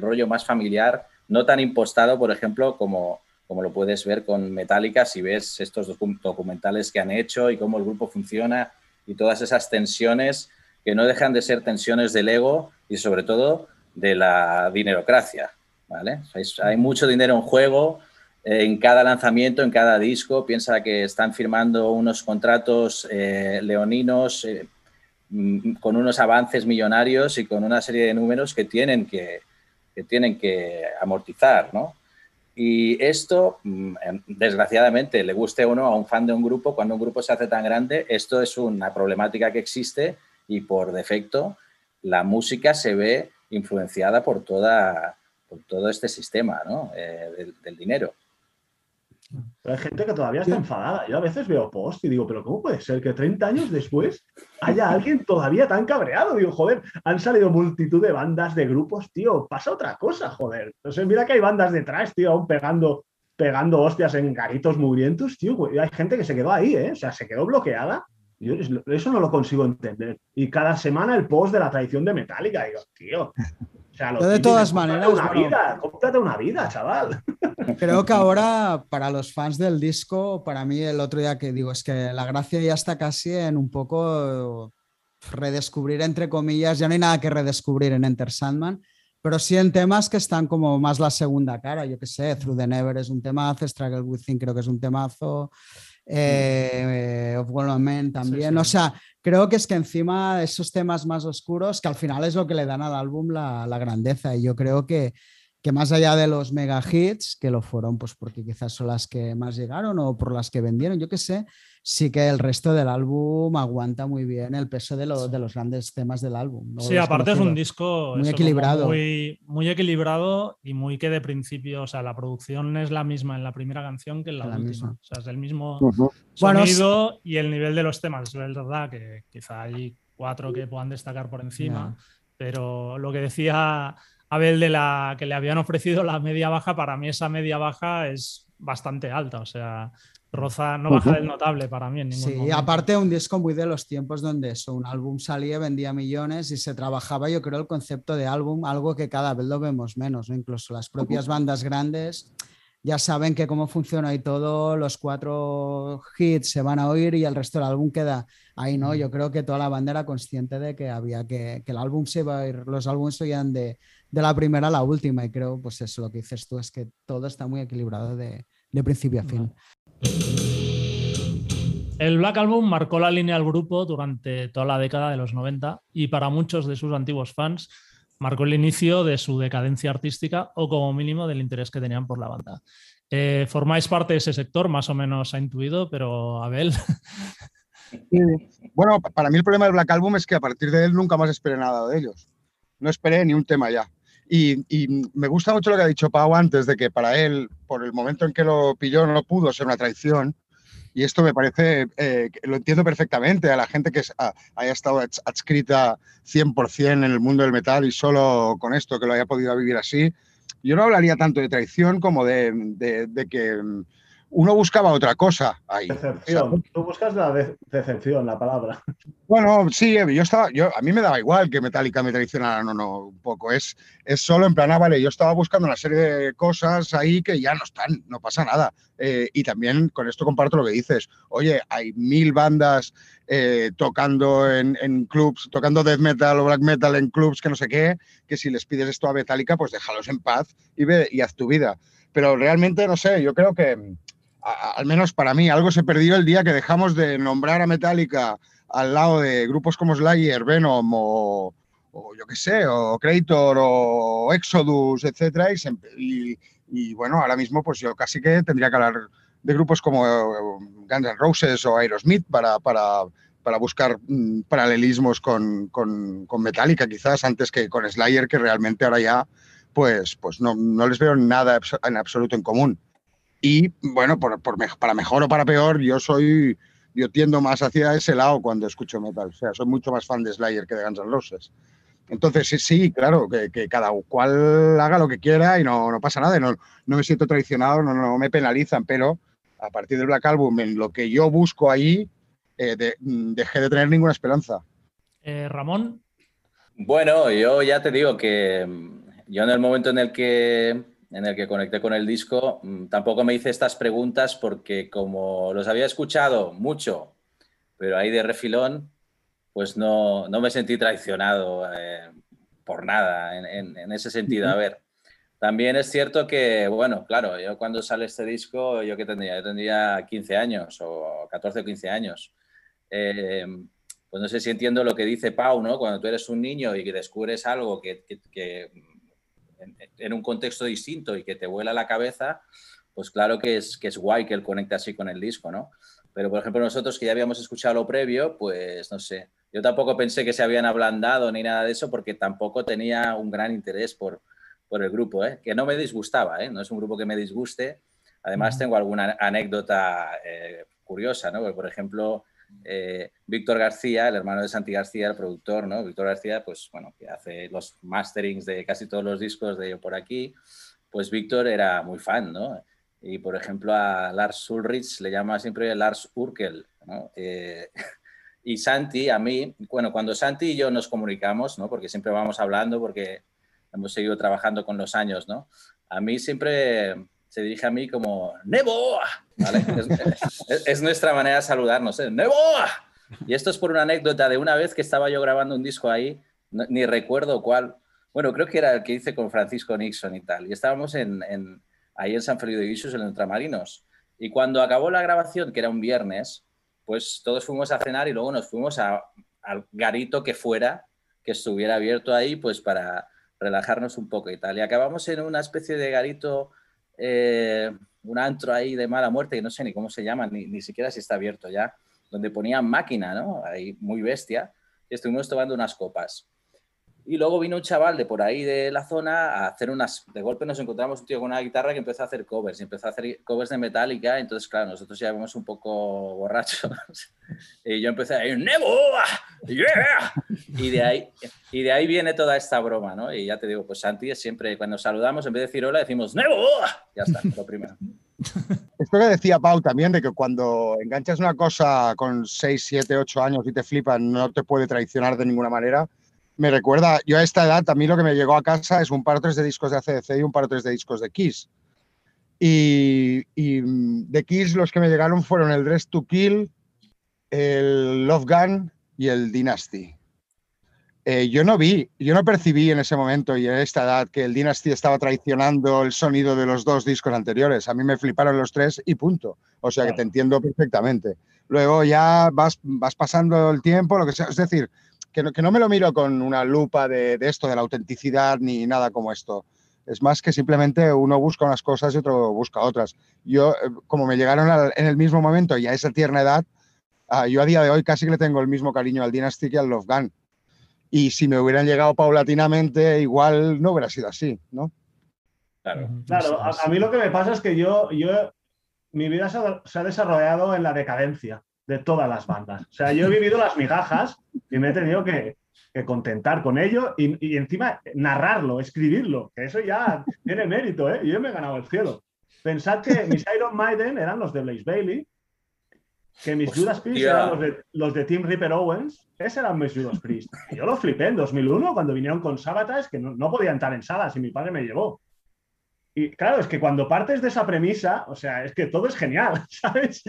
rollo más familiar, no tan impostado, por ejemplo, como, como lo puedes ver con Metallica si ves estos documentales que han hecho y cómo el grupo funciona y todas esas tensiones que no dejan de ser tensiones del ego y sobre todo de la dinerocracia. ¿vale? hay mucho dinero en juego, en cada lanzamiento, en cada disco. Piensa que están firmando unos contratos eh, leoninos eh, mm, con unos avances millonarios y con una serie de números que tienen que, tienen que amortizar, ¿no? Y esto, mm, em, desgraciadamente, le guste o no a un fan de un grupo, cuando un grupo se hace tan grande, esto es una problemática que existe y por defecto la música se ve influenciada por, toda, por todo este sistema ¿no? Eh, del dinero. Pero hay gente que todavía está enfadada. Yo a veces veo post y digo, pero ¿cómo puede ser que 30 años después haya alguien todavía tan cabreado? Digo, joder, han salido multitud de bandas, de grupos, tío, pasa otra cosa, joder. Entonces, mira que hay bandas detrás, tío, aún pegando, pegando hostias en garitos mugrientos, tío. Hay gente que se quedó ahí, ¿eh? O sea, se quedó bloqueada. Yo eso no lo consigo entender. Y cada semana el post de la traición de Metallica, digo, tío, de todas maneras. Una vida, cómprate una vida, chaval. Creo que ahora, para los fans del disco, para mí el otro día que digo, es que la gracia ya está casi en un poco redescubrir, entre comillas, ya no hay nada que redescubrir en Enter Sandman, pero sí en temas que están como más la segunda cara, yo que sé, Through the Never es un temazo, Struggle Within creo que es un temazo, eh, of Man también. O sea, creo que es que encima esos temas más oscuros, que al final es lo que le dan al álbum la, la grandeza. Y yo creo que, que más allá de los mega hits, que lo fueron pues porque quizás son las que más llegaron o por las que vendieron, yo qué sé, sí que el resto del álbum aguanta muy bien el peso de, de los grandes temas del álbum. Sí, aparte es un disco muy equilibrado. Muy, muy, equilibrado y muy que de principio, o sea, la producción es la misma en la primera canción que en la, última. O sea, es el mismo sonido y el nivel de los temas. Es verdad que quizá hay cuatro que puedan destacar por encima, pero lo que decía Abel de la que le habían ofrecido la media baja, para mí esa media baja es bastante alta, o sea, Roza no baja del notable para mí en ningún Sí, aparte un disco muy de los tiempos donde eso, un álbum salía, vendía millones y se trabajaba, yo creo, el concepto de álbum, algo que cada vez lo vemos menos, incluso las propias bandas grandes ya saben que cómo funciona y todo, los cuatro hits se van a oír y el resto del álbum queda ahí, ¿no? Yo creo que toda la banda era consciente de que había que, que el álbum se iba a ir, los álbumes se oían de, de la primera a la última y creo, pues eso, lo que dices tú es que todo está muy equilibrado de, de principio a fin. El Black Album marcó la línea del grupo durante toda la década de los 90 y para muchos de sus antiguos fans marcó el inicio de su decadencia artística o como mínimo del interés que tenían por la banda. Eh, formáis parte de ese sector, más o menos ha intuido, pero Abel. Bueno, para mí el problema del Black Album es que a partir de él nunca más esperé nada de ellos. No esperé ni un tema ya. Y, me gusta mucho lo que ha dicho Pau antes, de que para él, por el momento en que lo pilló, no pudo ser una traición. Y esto me parece, eh, lo entiendo perfectamente, a la gente que haya estado adscrita 100% en el mundo del metal y solo con esto, que lo haya podido vivir así. Yo no hablaría tanto de traición como de, de, que mm, uno buscaba otra cosa ahí. Decepción. Tú buscas la decepción, la palabra. Bueno, sí, yo estaba, yo, a mí me daba igual que Metallica me traicionara, no, no, un poco. Es, es solo en plan, ah, vale, yo estaba buscando una serie de cosas ahí que ya no están, no pasa nada. Eh, y también con esto comparto lo que dices. Oye, hay mil bandas eh, tocando en, en, clubs, tocando death metal o black metal en clubs que no sé qué, que si les pides esto a Metallica, pues déjalos en paz y, ve, y haz tu vida. Pero realmente, no sé, yo creo que, al menos para mí, algo se perdió el día que dejamos de nombrar a Metallica al lado de grupos como Slayer, Venom o, yo qué sé, o Creator o Exodus, etcétera, y, y, bueno, ahora mismo pues yo casi que tendría que hablar de grupos como eh, Guns N' Roses o Aerosmith para, para, para buscar mm, paralelismos con, con, con, Metallica quizás antes que con Slayer, que realmente ahora ya pues, pues no, no les veo nada en absoluto en común. Y bueno, por, por, para mejor o para peor, yo soy yo tiendo más hacia ese lado cuando escucho metal. O sea, soy mucho más fan de Slayer que de Guns N' Roses. Entonces, sí, sí claro, que, que, cada cual haga lo que quiera y no, no pasa nada. No, no, me siento traicionado, no, no, me penalizan, pero a partir del Black Album, en lo que yo busco ahí, eh, de, dejé de tener ninguna esperanza. Eh, Ramón. Bueno, yo ya te digo que mm, yo en el momento en el que en el que conecté con el disco, mm, tampoco me hice estas preguntas porque como los había escuchado mucho, pero ahí de refilón, pues no, no me sentí traicionado eh, por nada en, en, ese sentido. A ver, también es cierto que, bueno, claro, yo cuando sale este disco, yo que tendría, yo tendría 15 años o 14 o 15 años. Eh, pues no sé si entiendo lo que dice Pau, ¿no? Cuando tú eres un niño y descubres algo que, que, que en, un contexto distinto y que te vuela la cabeza, pues claro que es, que es guay que él conecte así con el disco, ¿no? Pero, por ejemplo, nosotros que ya habíamos escuchado lo previo, pues no sé, yo tampoco pensé que se habían ablandado ni nada de eso porque tampoco tenía un gran interés por, por el grupo, ¿eh? que no me disgustaba, ¿eh? no es un grupo que me disguste. Además, tengo alguna anécdota eh, curiosa, ¿no? por ejemplo, eh, Víctor García, el hermano de Santi García, el productor, ¿no? Víctor García, pues bueno, que hace los masterings de casi todos los discos de por aquí, pues Víctor era muy fan, ¿no? Y por ejemplo a Lars Ulrich le llama siempre Lars Urkel, ¿no? Eh, y Santi, a mí, bueno, cuando Santi y yo nos comunicamos, ¿no? Porque siempre vamos hablando, porque hemos seguido trabajando con los años, ¿no? A mí siempre se dirige a mí como ¡Nebo! es, nuestra manera de saludarnos, ¿eh? ¡Nebo! Y esto es por una anécdota de una vez que estaba yo grabando un disco ahí, ni recuerdo cuál, bueno, creo que era el que hice con Francisco Nixon y tal, y estábamos en, ahí en San Felipe de Guisos, en Ultramarinos, y cuando acabó la grabación, que era un viernes, pues todos fuimos a cenar y luego nos fuimos al garito que fuera, que estuviera abierto ahí, pues para relajarnos un poco y tal. Y acabamos en una especie de garito eh, un antro ahí de mala muerte, que no sé ni cómo se llama, ni, ni siquiera si está abierto ya, donde ponían máquina, ¿no? Ahí muy bestia, y estuvimos tomando unas copas. Y luego vino un chaval de por ahí de la zona a hacer unas. De golpe nos encontramos un tío con una guitarra que empezó a hacer covers, y empezó a hacer covers de Metallica. Entonces, claro, nosotros ya vemos un poco borrachos. y yo empecé a ir, ¡Nebo! ¡Yeah! Y de, ahí, y de ahí viene toda esta broma, ¿no? Y ya te digo, pues Santi siempre, cuando saludamos, en vez de decir hola, decimos, ¡Nebo! Ya está, lo primero. Esto que decía Pau también, de que cuando enganchas una cosa con 6, 7, 8 años y te flipan, no te puede traicionar de ninguna manera me recuerda, yo a esta edad, a mí lo que me llegó a casa es un par o tres de discos de ACDC y un par o tres de discos de Kiss. Y, mm, de Kiss los que me llegaron fueron el Dress to Kill, el Love Gun y el Dynasty. Eh, yo no vi, yo no percibí en ese momento y en esta edad que el Dynasty estaba traicionando el sonido de los dos discos anteriores. A mí me fliparon los tres y punto. O sea que te entiendo perfectamente. Luego ya vas, vas pasando el tiempo, lo que sea. Es decir, que no, que no me lo miro con una lupa de, de, esto, de la autenticidad ni nada como esto. Es más que simplemente uno busca unas cosas y otro busca otras. Yo, eh, como me llegaron al, en el mismo momento y a esa tierna edad, uh, yo a día de hoy casi le tengo el mismo cariño al Dynasty que al Love Gun. Y si me hubieran llegado paulatinamente, igual no hubiera sido así, ¿no? Claro, claro a, a, mí lo que me pasa es que yo, yo mi vida se ha, se ha desarrollado en la decadencia de todas las bandas. O sea, yo he vivido las migajas y me he tenido que, que contentar con ello y, y, encima narrarlo, escribirlo, que eso ya tiene mérito, ¿eh? Yo me he ganado el cielo. Pensad que mis Iron Maiden eran los de Blaze Bailey que mis Judas Priest eran los de, los de Tim Ripper Owens. Ese eran mis Judas Priest. yo lo flipé en 2001 cuando vinieron con Sabatas, que no, no podía entrar en salas y mi padre me llevó. Y claro, es que cuando partes de esa premisa, o sea, es que todo es genial, ¿sabes?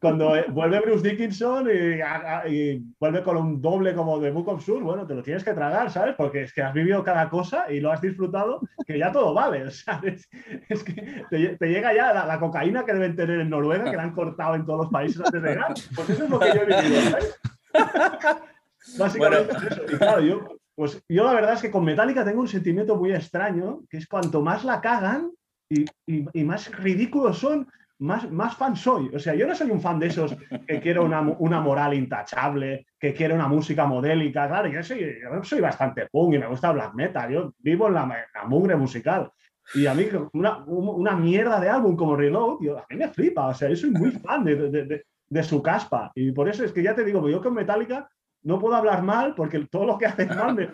Cuando eh, vuelve Bruce Dickinson y, vuelve con un doble como de Book of Sur, bueno, te lo tienes que tragar, ¿sabes? Porque es que has vivido cada cosa y lo has disfrutado, que ya todo vale, ¿sabes? Es que te, llega ya la, cocaína que deben tener en Noruega, que la han cortado en todos los países antes de llegar. Pues eso es lo que yo he vivido, ¿sabes? Básicamente es eso. Y claro, yo pues yo la verdad es que con Metallica tengo un sentimiento muy extraño, que es cuanto más la cagan y, más ridículos son, más, más fan soy. O sea, yo no soy un fan de esos que quiero una, moral intachable, que quiero una música modélica. Claro, yo soy, soy bastante punk y me gusta black metal. Yo vivo en la, mugre musical. Y a mí una, mierda de álbum como Reload, a mí me flipa. O sea, yo soy muy fan de, de su caspa. Y por eso es que ya te digo, yo con Metallica no puedo hablar mal porque todo lo que hace mal me,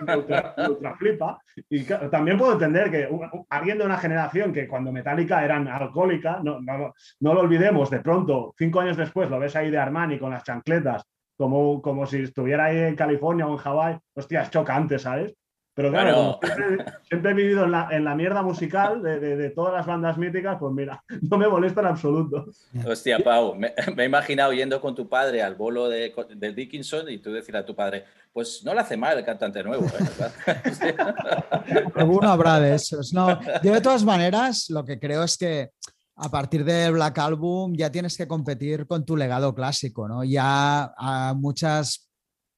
ultra, flipa. Y también puedo entender que alguien de una generación que cuando Metallica eran alcohólica, no, no, no, lo olvidemos, de pronto, cinco años después, lo ves ahí de Armani con las chancletas, como, como si estuviera ahí en California o en Hawái, hostia, es chocante, ¿sabes? Pero claro, siempre, he vivido en la, en la mierda musical de, de, todas las bandas míticas, pues mira, no me molesta en absoluto. Hostia, Pau, me, he imaginado yendo con tu padre al bolo de, de, Dickinson y tú decir a tu padre, pues no le hace mal el cantante nuevo. ¿eh? Alguno habrá de esos. No, de todas maneras, lo que creo es que a partir del Black Album ya tienes que competir con tu legado clásico, ¿no? Ya a muchas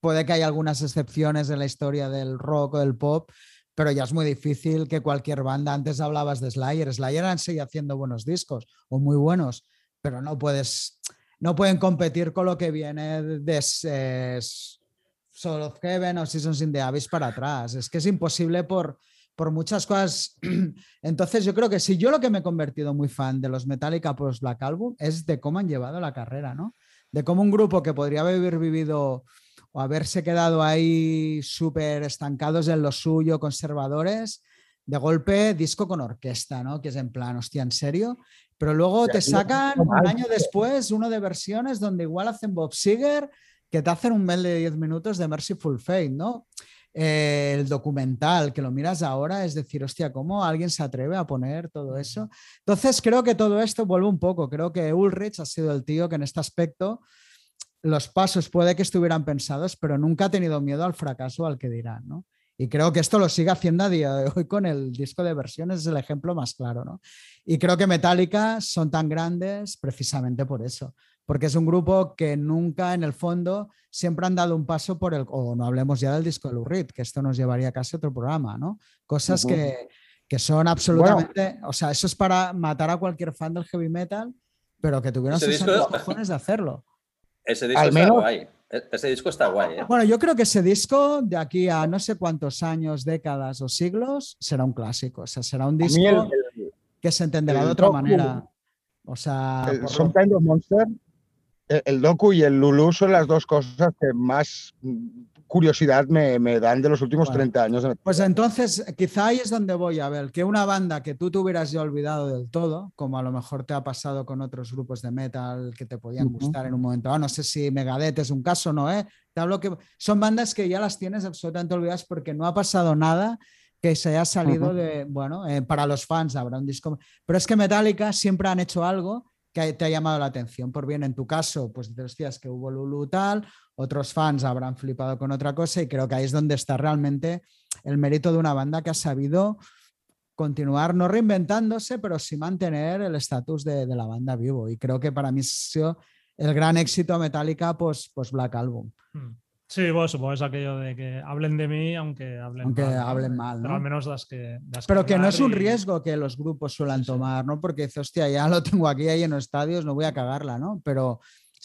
puede que haya algunas excepciones en la historia del rock o del pop, pero ya es muy difícil que cualquier banda, antes hablabas de Slayer, Slayer han seguido haciendo buenos discos o muy buenos, pero no puedes, no pueden competir con lo que viene de Soul of Heaven o Seasons in the Abyss para atrás. Es que es imposible por, por muchas cosas. Entonces yo creo que si yo lo que me he convertido muy fan de los Metallica post Black Album es de cómo han llevado la carrera, ¿no? De cómo un grupo que podría haber vivido o haberse quedado ahí súper estancados en lo suyo, conservadores, de golpe disco con orquesta, ¿no? Que es en plan, hostia, ¿en serio? Pero luego te sacan un año después uno de versiones donde igual hacen Bob Seger, que te hacen un mail de 10 minutos de Merciful Fate, ¿no? Eh, el documental, que lo miras ahora, es decir, hostia, ¿cómo alguien se atreve a poner todo eso? Entonces creo que todo esto vuelve un poco, creo que Ulrich ha sido el tío que en este aspecto los pasos puede que estuvieran pensados, pero nunca ha tenido miedo al fracaso al que dirán, ¿no? Y creo que esto lo sigue haciendo a día de hoy con el disco de versiones, es el ejemplo más claro, ¿no? Y creo que Metallica son tan grandes precisamente por eso, porque es un grupo que nunca en el fondo siempre han dado un paso por el, o no hablemos ya del disco de Lou que esto nos llevaría casi a otro programa, ¿no? Cosas que, que, son absolutamente, o sea, eso es para matar a cualquier fan del heavy metal, pero que tuvieron sus cojones de hacerlo. Ese disco está guay. E-, ese disco está guay. ¿eh? Bueno, yo creo que ese disco, de aquí a no sé cuántos años, décadas o siglos, será un clásico. O sea, será un disco que se entenderá de otra manera. O sea. Son Kind of Monster, el, el, docu y el Lulu son las dos cosas que más curiosidad me, me, dan de los últimos 30 años. Pues entonces, quizá ahí es donde voy a ver, que una banda que tú te hubieras ya olvidado del todo, como a lo mejor te ha pasado con otros grupos de metal que te podían gustar en un momento, ah, no sé si Megadeth es un caso, ¿no? ¿eh? Te hablo que son bandas que ya las tienes absolutamente olvidadas porque no ha pasado nada que se haya salido de, bueno, eh, para los fans habrá un disco, pero es que Metallica siempre han hecho algo que te ha llamado la atención. Por bien, en tu caso, pues decías que hubo Lulu tal, otros fans habrán flipado con otra cosa y creo que ahí es donde está realmente el mérito de una banda que ha sabido continuar, no reinventándose, pero sí mantener el estatus de, la banda vivo. Y creo que para mí ha sido el gran éxito Metallica, pues, pues Black Album. Hmm. Sí, bueno, supongo es aquello de que hablen de mí, aunque hablen aunque mal. hablen mal Pero al menos las que. pero que, no es un riesgo que los grupos suelen tomar, ¿no? Porque dice, hostia, ya lo tengo aquí ahí en los estadios, no voy a cagarla, ¿no? Pero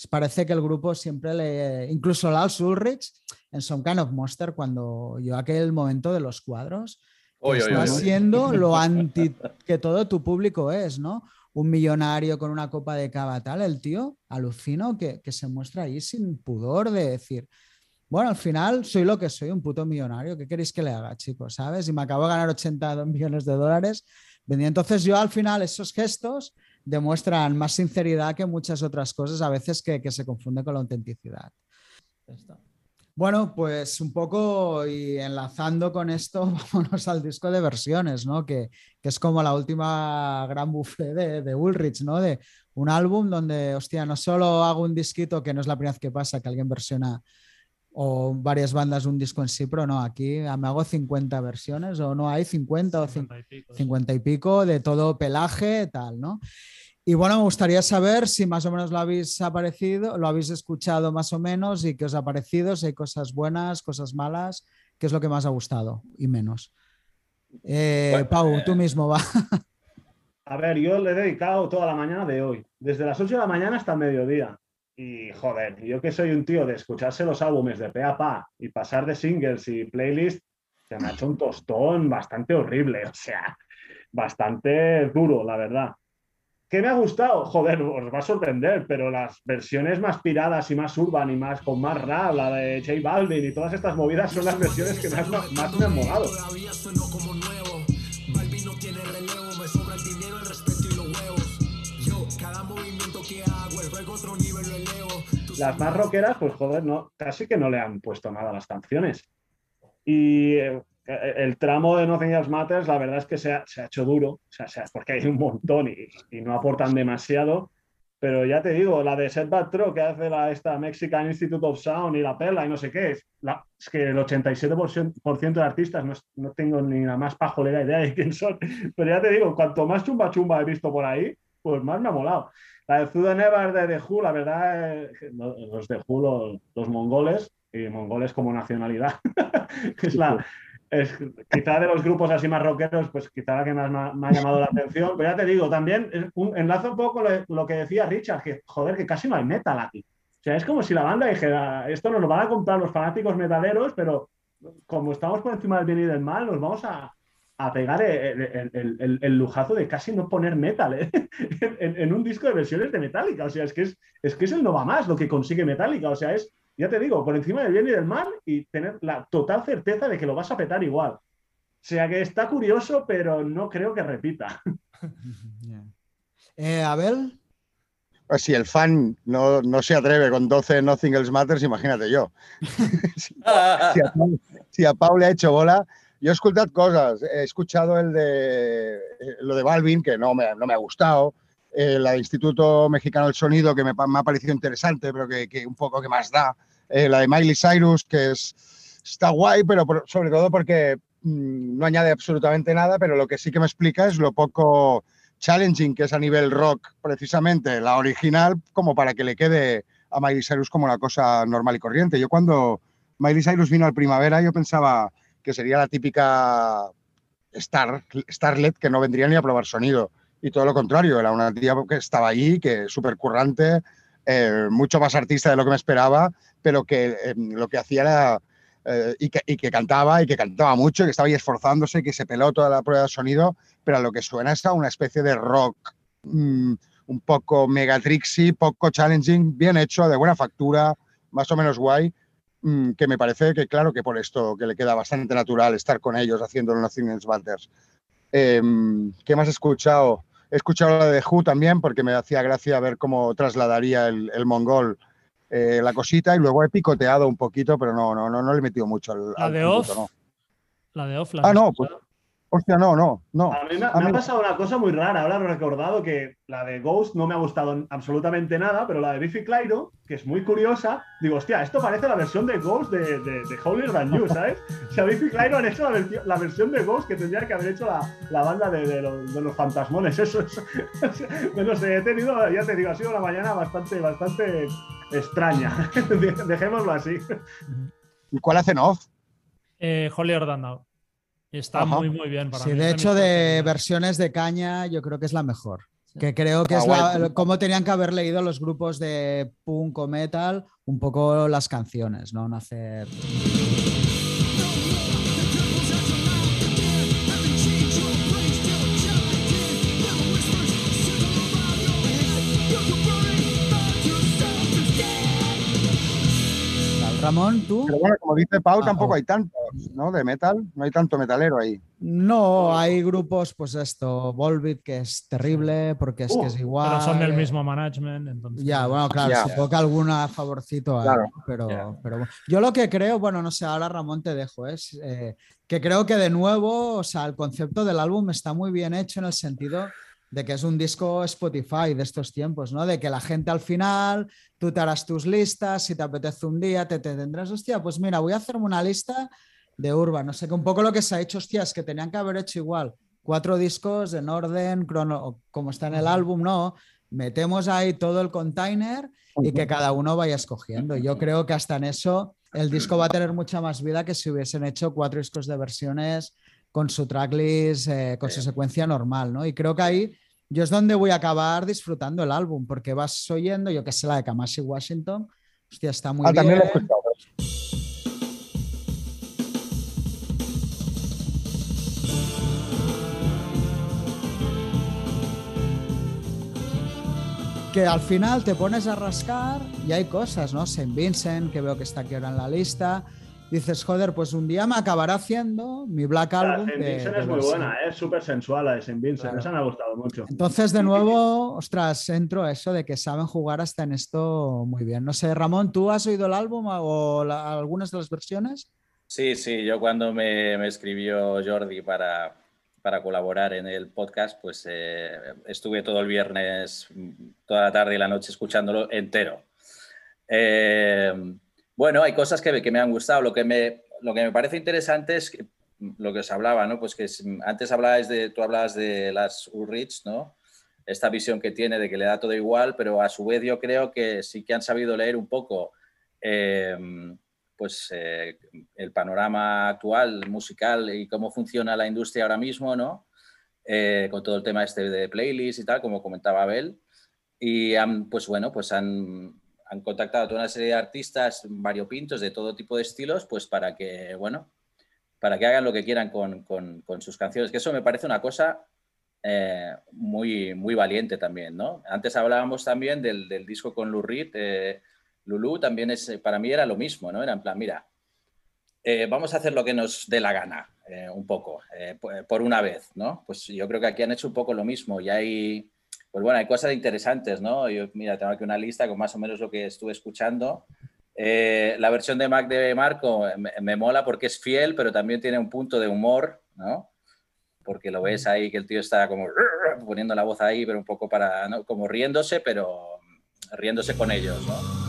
parece que el grupo siempre le. Incluso Lars Ulrich en Some Kind of Monster, cuando yo aquel momento de los cuadros, está siendo lo anti que todo tu público es, ¿no? Un millonario con una copa de cava tal, el tío, alucino que, que se muestra ahí sin pudor de decir bueno, al final soy lo que soy, un puto millonario. ¿Qué queréis que le haga, chicos? ¿Sabes? Y me acabo de ganar 82 millones de dólares. Entonces yo al final esos gestos demuestran más sinceridad que muchas otras cosas, a veces que, que se confunde con la autenticidad. Bueno, pues un poco y enlazando con esto, vámonos al disco de versiones, ¿no? Que, que es como la última gran buffet de, de, Ulrich, ¿no? De un álbum donde, hostia, no solo hago un disquito, que no es la primera vez que pasa, que alguien versiona o varias bandas un disco en sí, pero no, aquí me hago 50 versiones o no hay 50 o 50 y pico, 50 y pico de todo pelaje, tal, ¿no? Y bueno, me gustaría saber si más o menos lo habéis aparecido, lo habéis escuchado más o menos y qué os ha parecido, si hay cosas buenas, cosas malas, qué es lo que más ha gustado y menos. Eh, bueno, Pau, eh... tú mismo va. A ver, yo le he dedicado toda la mañana de hoy, desde las 8 de la mañana hasta el mediodía. Y joder, yo que soy un tío de escucharse los álbumes de pe a pa y pasar de singles y playlists, se me ha hecho un tostón bastante horrible, o sea, bastante duro, la verdad. ¿Qué me ha gustado? Joder, os va a sorprender, pero las versiones más piradas y más urban y más con más rap, la de J Balvin y todas estas movidas son las versiones que más, más me han molado. Las más rockeras, pues joder, no, casi que no le han puesto nada a las canciones. Y eh, el tramo de Nothing Else Matters, la verdad es que se ha, se hecho duro, o sea, sea, porque hay un montón y, no aportan demasiado. Pero ya te digo, la de Set Bad Tro que hace la, esta Mexican Institute of Sound y la Perla y no sé qué, es, la, es que el 87% de artistas no, no, tengo ni la más pajolera idea de quién son. Pero ya te digo, cuanto más chumba chumba he visto por ahí, pues más me ha molado. La de Zuda Nevar de The Who, la verdad, eh, los The Who, los, los, mongoles, y mongoles como nacionalidad, es la, es, quizá de los grupos así más rockeros, pues quizá la que más me ha, llamado la atención. Pero ya te digo, también un, enlazo un poco lo, lo, que decía Richard, que joder, que casi no hay metal aquí. O sea, es como si la banda dijera, esto nos lo van a comprar los fanáticos metaleros, pero como estamos por encima del bien y del mal, nos vamos a, a pegar el, el, el, el, lujazo de casi no poner metal ¿eh? en, en, un disco de versiones de Metallica. O sea, es que es, es que es el no va más lo que consigue Metallica. O sea, es, ya te digo, por encima del bien y del mal y tener la total certeza de que lo vas a petar igual. O sea que está curioso, pero no creo que repita. Yeah. Eh, Abel. Pues si el fan no, no, se atreve con 12 Nothing Else Matters, imagínate yo. si, si, a, si, a, Pau le ha hecho bola, yo he escuchado cosas. He escuchado el de lo de Balvin, que no me, no me ha gustado. Eh, la de Instituto Mexicano del Sonido, que me, me ha parecido interesante, pero que, que, un poco que más da. Eh, la de Miley Cyrus, que es, está guay, pero por, sobre todo porque mmm, no añade absolutamente nada, pero lo que sí que me explica es lo poco challenging que es a nivel rock, precisamente la original, como para que le quede a Miley Cyrus como una cosa normal y corriente. Yo cuando Miley Cyrus vino al primavera, yo pensaba que sería la típica Star, Starlet que no vendría ni a probar sonido. Y todo lo contrario, era una tía que estaba ahí, que súper currante, eh, mucho más artista de lo que me esperaba, pero que eh, lo que hacía era... Eh, y, que, y, que, cantaba y que cantaba mucho, y que estaba ahí esforzándose, y que se peló toda la prueba de sonido, pero a lo que suena es a una especie de rock mmm, un poco megatrixy, poco challenging, bien hecho, de buena factura, más o menos guay, mmm, que me parece que, claro, que por esto que le queda bastante natural estar con ellos haciendo los Nothingness Butters. Eh, ¿Qué más he escuchado? He escuchado la de Who también porque me hacía gracia ver cómo trasladaría el, el mongol eh, la cosita y luego he picoteado un poquito, pero no, no, no, no le he metido mucho al. La al de punto, off. no. La de off. La ah, no, pues, hostia, no, no, no. A mí, me, A me mí- ha pasado una cosa muy rara. Ahora he recordado que la de Ghost no me ha gustado absolutamente nada, pero la de Biffy Clyro, que es muy curiosa, digo, hostia, esto parece la versión de Ghost de, de, de Holier Than You, ¿sabes? O sea, Biffy Clyro han hecho la, versión de Ghost que tendría que haber hecho la, la banda de, de los, de los fantasmones. Eso es. no sé, he tenido, ya te digo, ha sido una mañana bastante, bastante extraña. Dejémoslo así. ¿Y cuál hacen off? Eh, Holier Than Thou. Y está Ajá. muy, muy bien para Sí, mí. de hecho, de versiones de caña, yo creo que es la mejor. Que creo que Ah, es la, como tenían que haber leído los grupos de punk o metal, un poco las canciones, ¿no? No hacer. Ramón, ¿tú? Pero bueno, como dice Pau, Ah, tampoco oh. hay tantos, ¿no? De metal, no hay tanto metalero ahí. No, hay grupos, pues esto, Volbeat, que es terrible porque es que es igual. Pero son del eh, mismo management, entonces. Ya, bueno, claro, supongo que alguna favorcito hay, Claro. pero, Ya. pero bueno. yo lo que creo, bueno, no sé, ahora Ramón te dejo, es eh, que creo que de nuevo, o sea, el concepto del álbum está muy bien hecho en el sentido de que es un disco Spotify de estos tiempos, ¿no? De que la gente al final, tú te harás tus listas, si te apetece un día, te, te tendrás, hostia, pues mira, voy a hacerme una lista de Urban, no sé, que un poco lo que se ha hecho, hostia, es que tenían que haber hecho igual cuatro discos en orden, crono, como está en el álbum, ¿no? Metemos ahí todo el container y que cada uno vaya escogiendo. Yo creo que hasta en eso el disco va a tener mucha más vida que si hubiesen hecho cuatro discos de versiones con su tracklist, eh, con su secuencia normal, ¿no? Y creo que ahí yo es donde voy a acabar disfrutando el álbum, porque vas oyendo, yo que sé, la de Kamasi Washington, hostia, está muy ah, también lo he bien. escuchado. que al final te pones a rascar y hay cosas, ¿no? Saint Vincent, que veo que está aquí ahora en la lista. Dices, joder, pues un día me acabará haciendo mi Black Album. Saint de- Vincent de es muy versión. buena, ¿eh? es súper sensual la de Saint Vincent. Claro. Esa me ha gustado mucho. Entonces, de nuevo, ostras, entro a eso de que saben jugar hasta en esto muy bien. No sé, Ramón, ¿tú has oído el álbum o la- algunas de las versiones? Sí, sí, yo cuando me, me escribió Jordi para, para colaborar en el podcast, pues eh, estuve todo el viernes, toda la tarde y la noche escuchándolo entero. Eh, bueno, hay cosas que, que me han gustado. Lo que me, lo que me parece interesante es que, lo que os hablaba, ¿no? Pues que es- antes hablabas de, tú hablabas de las Ulrich, ¿no? Esta visión que tiene de que le da todo igual, pero a su vez yo creo que sí que han sabido leer un poco eh, pues eh, el panorama actual musical y cómo funciona la industria ahora mismo, ¿no? Eh, con todo el tema este de playlist y tal, como comentaba Abel. Y han, pues bueno, pues han, han contactado a toda una serie de artistas variopintos de todo tipo de estilos, pues para que, bueno, para que hagan lo que quieran con, con- sus canciones. Que eso me parece una cosa eh, muy, muy valiente también, ¿no? Antes hablábamos también del, del disco con Lou eh, Lulu también es, para mí era lo mismo, ¿no? Era en plan, mira, eh, vamos a hacer lo que nos dé la gana, un poco, por una vez, ¿no? Pues yo creo que aquí han hecho un poco lo mismo y hay, pues bueno, hay cosas interesantes, ¿no? Yo, mira, tengo aquí una lista con más o menos lo que estuve escuchando. Eh, la versión de Mac de Marco me, me mola porque es fiel, pero también tiene un punto de humor, ¿no? Porque lo ves ahí que el tío está como poniendo la voz ahí, pero un poco para, ¿no? como riéndose, pero riéndose con ellos, ¿no?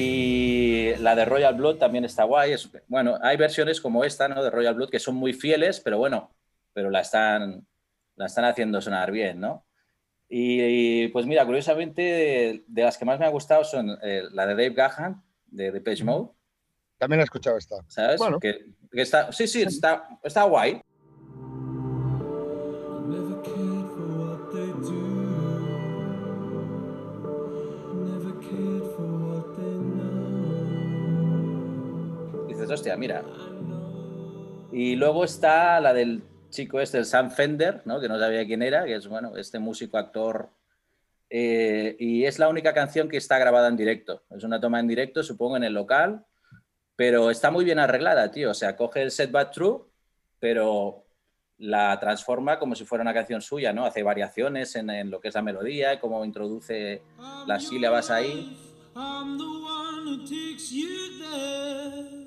Y la de Royal Blood también está guay. Es, bueno, hay versiones como esta, ¿no? De Royal Blood que son muy fieles, pero bueno, pero la están, la están haciendo sonar bien, ¿no? Y, y, pues mira, curiosamente, de, de, las que más me ha gustado son eh, la de Dave Gahan, de Depeche Mode. También he escuchado esta. ¿Sabes? Bueno. Que, que está, sí, sí, está, está guay. Dices, hostia, mira. Y luego está la del chico este, el Sam Fender, ¿no? que no sabía quién era, que es bueno, este músico, actor. Eh, y es la única canción que está grabada en directo. Es una toma en directo, supongo, en el local, pero está muy bien arreglada, tío. O sea, coge el set back true, pero la transforma como si fuera una canción suya, ¿no? Hace variaciones en, en lo que es la melodía, cómo introduce las sílabas ahí. I'm the one who takes you there.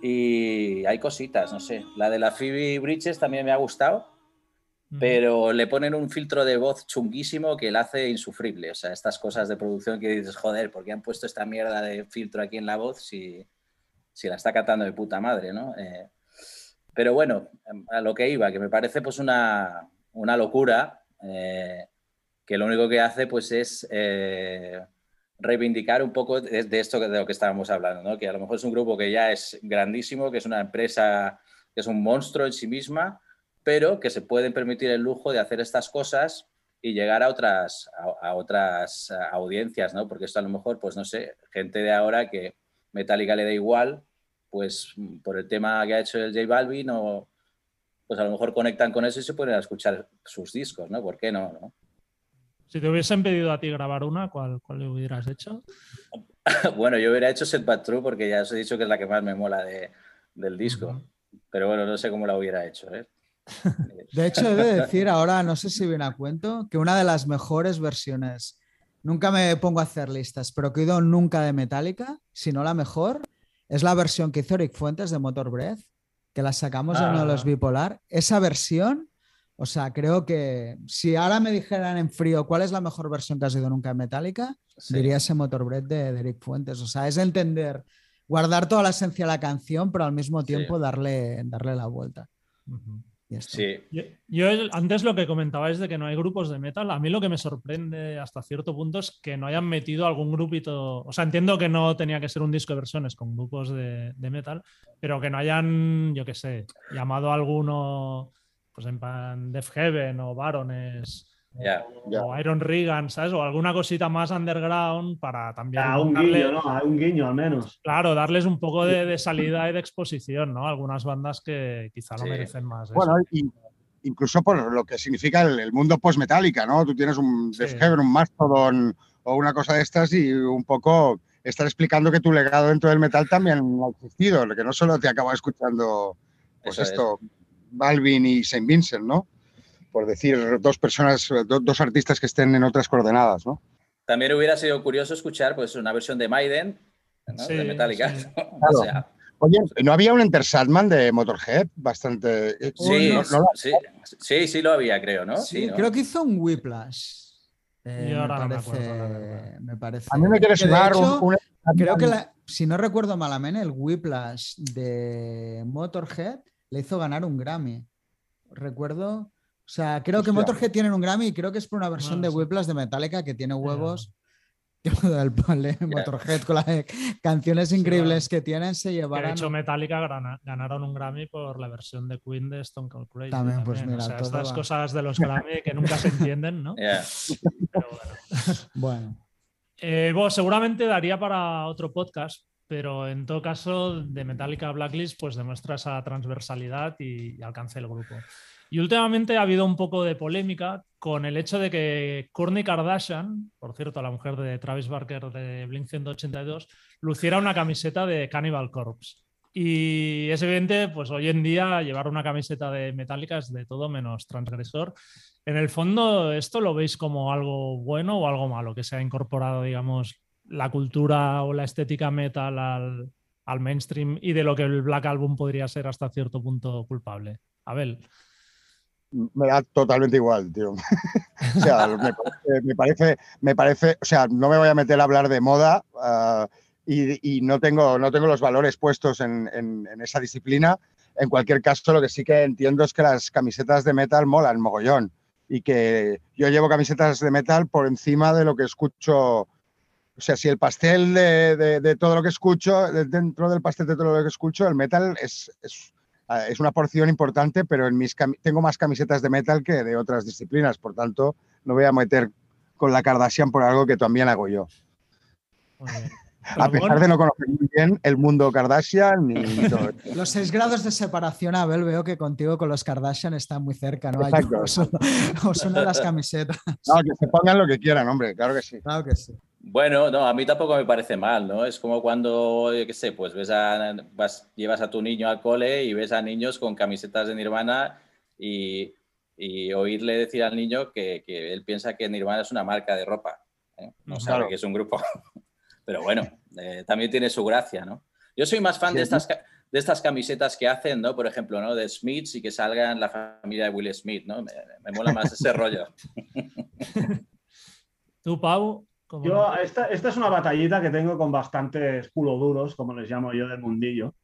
Y hay cositas, no sé. La de la Phoebe Bridges también me ha gustado, pero le ponen un filtro de voz chunguísimo que la hace insufrible. O sea, estas cosas de producción que dices, joder, ¿por qué han puesto esta mierda de filtro aquí en la voz si, si la está cantando de puta madre, ¿no? Eh, pero bueno, a lo que iba, que me parece pues una, una locura, eh, que lo único que hace pues es... Eh, reivindicar un poco de, de, esto de lo que estábamos hablando, ¿no? que a lo mejor es un grupo que ya es grandísimo, que es una empresa que es un monstruo en sí misma, pero que se pueden permitir el lujo de hacer estas cosas y llegar a otras, a, a otras audiencias, ¿no? porque esto a lo mejor, pues no sé, gente de ahora que Metallica le da igual pues por el tema que ha hecho el J Balvin, o pues a lo mejor conectan con eso y se pueden escuchar sus discos, ¿no? ¿Por qué no? no? Si te hubiesen pedido a ti grabar una, ¿cuál, cuál le hubieras hecho? bueno, yo hubiera hecho Set Bad True porque ya os he dicho que es la que más me mola de, del disco. Ujú. Pero bueno, no sé cómo la hubiera hecho. ¿eh? De hecho, he de decir ahora, no sé si viene a cuento, que una de las mejores versiones, nunca me pongo a hacer listas, pero que he oído nunca de Metallica, si no la mejor, es la versión que hizo Eric Fuentes de Motor Breath, que la sacamos en uno de los Ah. bipolar. Esa versión, o sea, creo que si ahora me dijeran en frío cuál es la mejor versión que has oído nunca de Metallica, Sí. diría ese Motor Breath de, de Eric Fuentes. O sea, es entender, guardar toda la esencia de la canción, pero al mismo tiempo darle, darle la vuelta. Sí, Yo, yo el- antes lo que comentabais de que no hay grupos de metal, a mí lo que me sorprende hasta cierto punto es que no hayan metido algún grupito, o sea, entiendo que no tenía que ser un disco de versiones con grupos de, de metal, pero que no hayan, yo qué sé, llamado a alguno, pues en plan Def Heaven o Barones o Iron Regan, ¿sabes? O alguna cosita más underground para también A un darle- guiño, ¿no? A un guiño al menos. Claro, darles un poco de, de salida y de exposición, ¿no? Algunas bandas que quizá no Sí. merecen más. Bueno, y- incluso por lo que significa el, el mundo post-metálica, ¿no? Tú tienes un Sí. Def Heaven, un Mastodon o una cosa de estas y un poco estar explicando que tu legado dentro del metal también ha existido, que no solo te acaba escuchando, pues Eso es. Balvin y Saint Vincent, ¿no? Por decir dos personas, do- dos artistas que estén en otras coordenadas, ¿no? También hubiera sido curioso escuchar pues, una versión de Maiden, ¿no? Sí, de Metallica. sí. O sea, Oye, ¿no había un Enter Sandman de Motorhead? Bastante... eh, sí, no- no lo- sí, sí, sí lo había, creo, ¿no? Sí, ¿no? creo que hizo un Whiplash. Eh, Y me, ahora no me parece, acuerdo, la verdad. me parece. A mí me quiere sonar un- Creo que, la- si no recuerdo malamente, el Whiplash de Motorhead le hizo ganar un Grammy. Recuerdo. O sea, creo que. Motorhead tienen un Grammy y creo que es por una versión Ah, de sí. Whiplash de Metallica que tiene huevos. El pole Motorhead con las canciones increíbles que tienen se Que de llevaron. hecho Metallica grana- ganaron un Grammy por la versión de Queen de Stone Cold Crazy. También, pues O mira, sea, todo estas va. cosas de los Grammy que nunca se entienden, ¿no? Ya. Pero bueno. Bueno, Eh, bueno, seguramente daría para otro podcast, pero en todo caso, de Metallica Blacklist, pues demuestra esa transversalidad y, y alcance del grupo. Y últimamente ha habido un poco de polémica con el hecho de que Kourtney Kardashian, por cierto, la mujer de Travis Barker de Blink 182, luciera una camiseta de Cannibal Corpse. Y es evidente, pues hoy en día llevar una camiseta de Metallica es de todo menos transgresor. En el fondo, ¿esto lo veis como algo bueno o algo malo? Que se ha incorporado, digamos, la cultura o la estética metal al, mainstream y de lo que el Black Album podría ser hasta cierto punto culpable. Abel. me da totalmente igual, tío. o sea, me parece, me parece, o sea, no me voy a meter a hablar de moda ah, y, no, tengo, no tengo los valores puestos en, en- en esa disciplina. En cualquier caso, lo que sí que entiendo es que las camisetas de metal molan mogollón y que yo llevo camisetas de metal por encima de lo que escucho. O sea, si el pastel de, de- de todo lo que escucho, de- dentro del pastel de todo lo que escucho, el metal es, es, es una porción importante, pero en mis tengo más camisetas de metal que de otras disciplinas, por tanto, no voy a meter con la Kardashian por algo que también hago yo. A pesar de no conocer muy bien el mundo Kardashian ni todo. los seis grados de separación, Abel, veo que contigo con los Kardashian están muy cerca, ¿no? Exacto. Os os las camisetas. No, que se pongan lo que quieran, hombre, claro que sí. Claro que sí. Bueno, no, a mí tampoco me parece mal, ¿no? Es como cuando, yo qué sé, pues ves a, vas, llevas a tu niño al cole y ves a niños con camisetas de Nirvana y, y oírle decir al niño que, que él piensa que Nirvana es una marca de ropa. ¿eh? No sabe que es un grupo. Pero bueno, eh, también tiene su gracia, ¿no? Yo soy más fan de estas, de estas camisetas que hacen, ¿no? Por ejemplo, ¿no? De Smiths y que salgan la familia de Will Smith, ¿no? Me, me mola más ese rollo. tú, Pau, ¿cómo Yo, esta, esta es una batallita que tengo con bastantes culo duros, como les llamo yo del mundillo,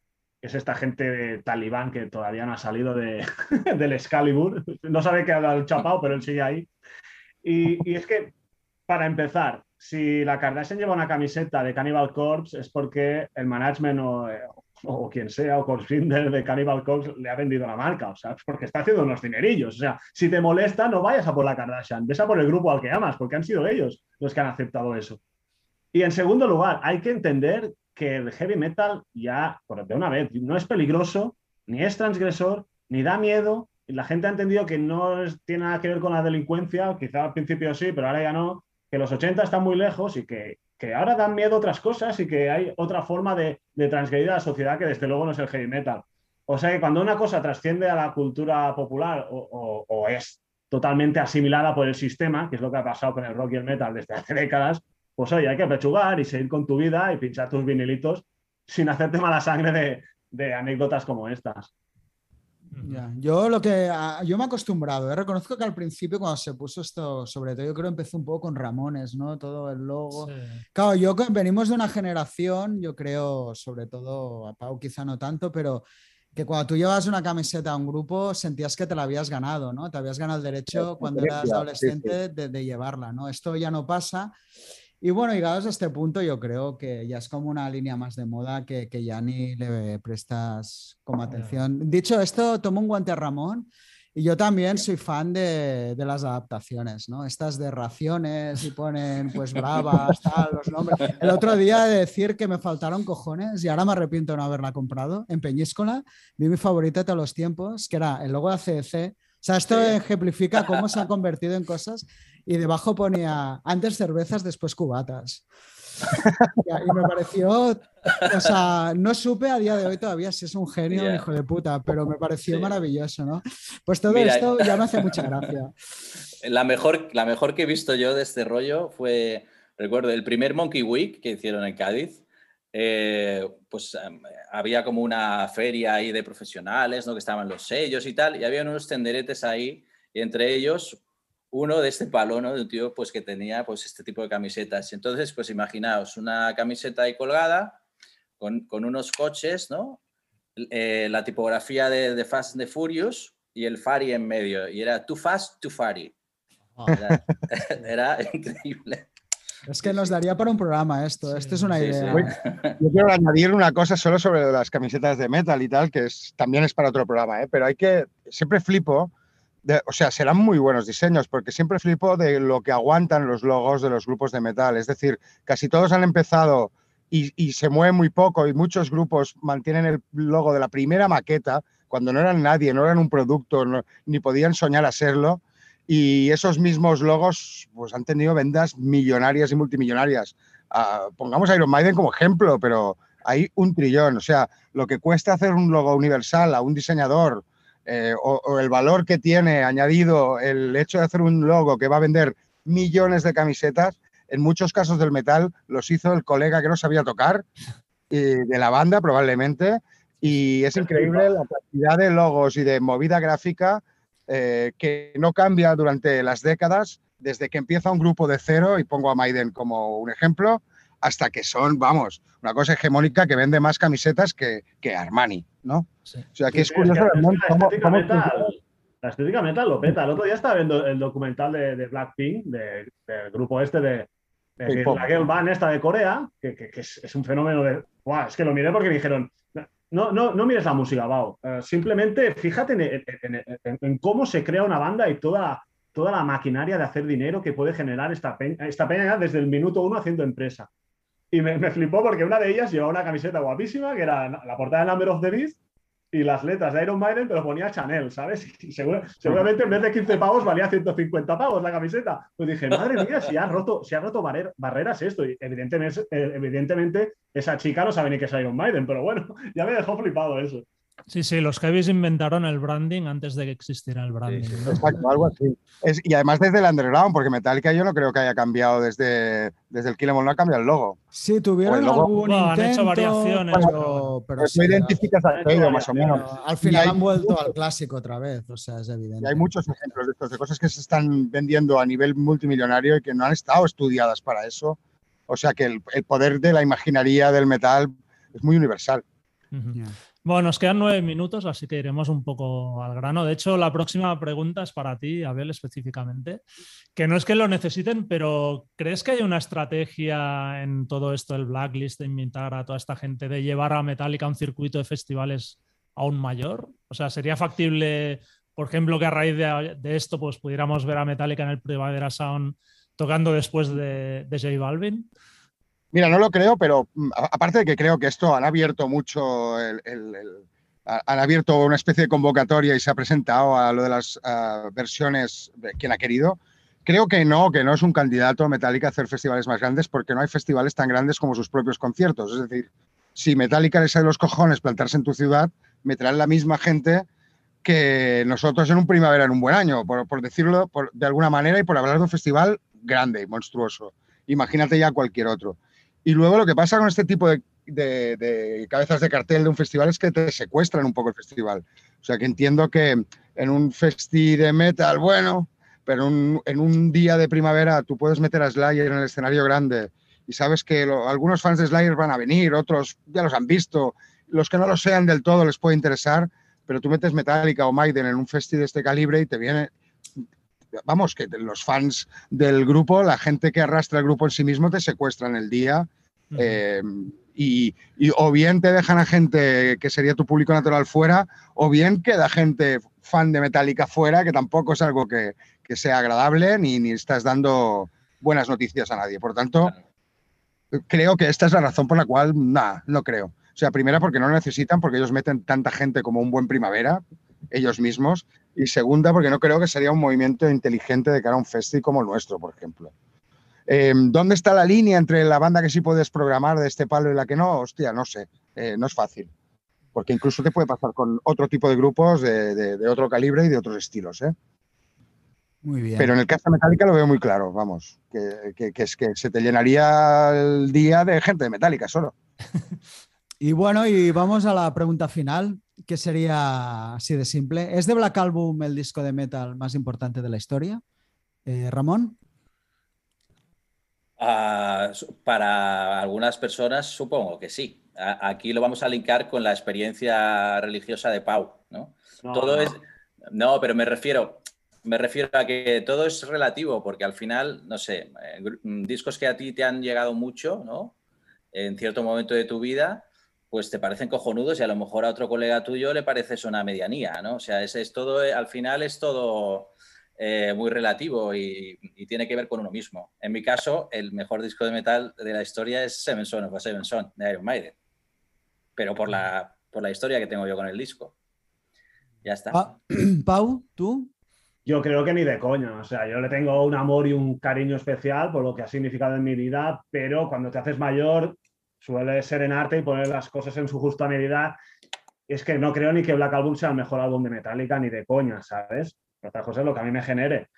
que es esta gente de talibán que todavía no ha salido de, del Excalibur. No sabe que ha el chapao, pero él sigue ahí. Y, y es que, para empezar, si la Kardashian lleva una camiseta de Cannibal Corpse es porque el management o, eh, o quien sea, o Corpse Finder de Cannibal Corpse le ha vendido la marca, o sea, porque está haciendo unos dinerillos. O sea, si te molesta, no vayas a por la Kardashian, ves a por el grupo al que amas, porque han sido ellos los que han aceptado eso. Y en segundo lugar, hay que entender que el heavy metal ya, de una vez, no es peligroso, ni es transgresor, ni da miedo. Y la gente ha entendido que no es- tiene nada que ver con la delincuencia, quizá al principio sí, pero ahora ya no, que los 80 están muy lejos y que, que ahora dan miedo otras cosas y que hay otra forma de, de transgredir a la sociedad que desde luego no es el heavy metal. O sea que cuando una cosa trasciende a la cultura popular o, o- es totalmente asimilada por el sistema, que es lo que ha pasado con el rock y el metal desde hace décadas, pues oye, hay que pechugar y seguir con tu vida y pinchar tus vinilitos sin hacerte mala sangre de, de anécdotas como estas. Ya, Yo lo que yo me he acostumbrado, ¿eh? reconozco que al principio cuando se puso esto, sobre todo yo creo empezó un poco con Ramones, ¿no? Todo el logo. Sí. Claro, yo que venimos de una generación, yo creo, sobre todo a Pau quizá no tanto, pero que cuando tú llevas una camiseta a un grupo sentías que te la habías ganado, ¿no? Te habías ganado el derecho cuando eras sí, sí. adolescente de, de llevarla, ¿no? Esto ya no pasa. Y bueno, llegados a este punto, yo creo que ya es como una línea más de moda que, que ya ni le prestas como atención. Dicho esto, tomo un guante a Ramón y yo también soy fan de, de las adaptaciones, ¿no? Estas de raciones y ponen pues bravas, tal, los nombres. El otro día de decir que me faltaron cojones y ahora me arrepiento de no haberla comprado. En Peñíscola vi mi favorita de todos los tiempos, que era el logo de ACDC. O sea, esto Sí. ejemplifica cómo se han convertido en cosas y debajo ponía antes cervezas, después cubatas. Y me pareció, o sea, no supe a día de hoy todavía si es un genio o un hijo de puta, pero me pareció Sí. maravilloso, ¿no? Pues todo Mira, esto ya me hace mucha gracia. La mejor, la mejor que he visto yo de este rollo fue, recuerdo, el primer Monkey Week que hicieron en Cádiz. eh, pues em, había como una feria ahí de profesionales, ¿no? Que estaban los sellos y tal, y había unos tenderetes ahí, y entre ellos uno de este palo, ¿no? De un tío pues que tenía pues este tipo de camisetas. Entonces, pues imaginaos una camiseta ahí colgada con, con unos coches, ¿no? Eh, la tipografía de, de Fast and the Furious y el Fari en medio. Y era Too Fast, Too Fari. Era, era increíble. Es que nos daría para un programa esto. Sí, esto es una sí, idea. Yo quiero añadir una cosa solo sobre las camisetas de metal y tal, que es, también es para otro programa, ¿eh? pero hay que, siempre flipo, de- o sea, serán muy buenos diseños, porque siempre flipo de lo que aguantan los logos de los grupos de metal. Es decir, casi todos han empezado y, y se mueven muy poco y muchos grupos mantienen el logo de la primera maqueta cuando no eran nadie, no eran un producto, no- ni podían soñar a serlo. Y esos mismos logos pues, han tenido vendas millonarias y multimillonarias. Ah, pongamos a Iron Maiden como ejemplo, pero hay un trillón. O sea, lo que cuesta hacer un logo universal a un diseñador eh, o, el valor que tiene añadido el hecho de hacer un logo que va a vender millones de camisetas, en muchos casos del metal los hizo el colega que no sabía tocar, de la banda probablemente, y es increíble la cantidad de logos y de movida gráfica eh, que no cambia durante las décadas, desde que empieza un grupo de cero, y pongo a Maiden como un ejemplo, hasta que son, vamos, una cosa hegemónica que vende más camisetas que, que Armani, ¿no? Sí. O sea, que es curioso que la cómo- estética cómo metal- La estética metal lo peta. El otro día estaba viendo el documental de, de Blackpink, de- del grupo este de, de la girl band esta de Corea, que, que- que es, es un fenómeno de... Buah, es que lo miré porque me dijeron, no, no, no mires la música, Bao. Eh, simplemente fíjate en, en- en- en- en cómo se crea una banda y toda, toda la maquinaria de hacer dinero que puede generar esta peña, esta peña ya desde el minuto uno haciendo empresa. Y me, me flipó porque una de ellas llevaba una camiseta guapísima, que era la portada de Number of the Beast, y las letras de Iron Maiden, pero ponía Chanel, ¿sabes? Y seguro- seguramente en vez de 15 pavos valía 150 pavos la camiseta. Pues dije, madre mía, si ha roto, si ha roto barrer- barreras esto. Y evidentemente, eh, evidentemente, esa chica no sabe ni qué es Iron Maiden, pero bueno, ya me dejó flipado eso. Sí, sí, los heavies inventaron el branding antes de que existiera el branding. sí. ¿no? Exacto, algo así. Es- y además desde el underground, porque Metallica yo no creo que haya cambiado desde, desde el Kill 'Em All, no ha cambiado el logo. Sí, tuvieron el logo. algún Bueno, han hecho intento, variaciones, pero, pero Pues sí, no identificas al más o menos. pero al final han vuelto muchos- al clásico otra vez, o sea, es evidente. Y hay muchos ejemplos de estos, de cosas que se están vendiendo a nivel multimillonario y que no han estado estudiadas para eso. O sea que el, el poder de la imaginaría del metal es muy universal. Ujú. Ya. Bueno, nos quedan nueve minutos, así que iremos un poco al grano. De hecho, la próxima pregunta es para ti, Abel, específicamente. Que no es que lo necesiten, pero ¿crees que hay una estrategia en todo esto del blacklist de invitar a toda esta gente de llevar a Metallica a un circuito de festivales aún mayor? O sea, ¿sería factible, por ejemplo, que a raíz de, de esto pues, pudiéramos ver a Metallica en el Primavera Sound tocando después de, de J Balvin? Mira, no lo creo, pero mm, aparte de que creo que esto han abierto mucho, han abierto una especie de convocatoria y se ha presentado a lo de las versiones de quien ha querido. Creo que no, que no es un candidato Metallica hacer festivales más grandes porque no hay festivales tan grandes como sus propios conciertos. Es decir, si Metallica les sale los cojones plantarse en tu ciudad, meterán la misma gente que nosotros en un primavera en un buen año, por, decirlo de alguna manera y por hablar de un festival grande y monstruoso. Imagínate ya cualquier otro. Y luego lo que pasa con este tipo de, de- cabezas de cartel de un festival es que te secuestran un poco el festival. O sea que entiendo que en un festi de metal, bueno, pero en un día de primavera tú puedes meter a Slayer en el escenario grande y sabes que algunos fans de Slayer van a venir, otros ya los han visto, los que no lo sean del todo les puede interesar, pero tú metes Metallica o Maiden en un festi de este calibre y te viene, vamos, que los fans del grupo, la gente que arrastra el grupo en sí mismo te secuestran el día eh, y, y o bien te dejan a gente que sería tu público natural fuera, o bien queda gente fan de Metallica fuera, que tampoco es algo que, que sea agradable ni, ni estás dando buenas noticias a nadie. Por tanto, creo que esta es la razón por la cual, nada, no creo. O sea, primera porque no lo necesitan, porque ellos meten tanta gente como un buen primavera, ellos mismos. Y segunda, porque no creo que sería un movimiento inteligente de cara a un festi como el nuestro, por ejemplo. Eh, ¿Dónde está la línea entre la banda que sí puedes programar de este palo y la que no? Hostia, no sé. Eh, no es fácil. Porque incluso te puede pasar con otro tipo de grupos de, de- de otro calibre y de otros estilos. ¿eh? Muy bien. Pero en el caso de Metallica lo veo muy claro, vamos. Que, que- que es que se te llenaría el día de gente de Metallica solo. Y bueno, y vamos a la pregunta final, que sería así de simple. ¿Es de Black Album el disco de metal más importante de la historia? Eh, Ramón, Ah, para algunas personas supongo que sí. A- Aquí lo vamos a linkar con la experiencia religiosa de Pau, ¿no? No, todo no. es. No, pero me refiero, me refiero a que todo es relativo, porque al final, no sé, eh, mm, discos que a ti te han llegado mucho, ¿no? En cierto momento de tu vida, pues te parecen cojonudos y a lo mejor a otro colega tuyo le pareces una medianía, ¿no? O sea, es, es todo, eh, al final es todo eh, muy relativo y, y tiene que ver con uno mismo. En mi caso, el mejor disco de metal de la historia es Seven Son of a Seven Son de Iron Maiden, pero por la, por la historia que tengo yo con el disco. Ya está. Pa- Pau, ¿tú? Yo creo que ni de coña. O sea, yo le tengo un amor y un cariño especial por lo que ha significado en mi vida, pero cuando te haces mayor suele serenarte y poner las cosas en su justa medida. Es que no creo ni que Black Album sea el mejor álbum de Metallica ni de coña, ¿sabes? Otra cosa es lo que a mí me genere.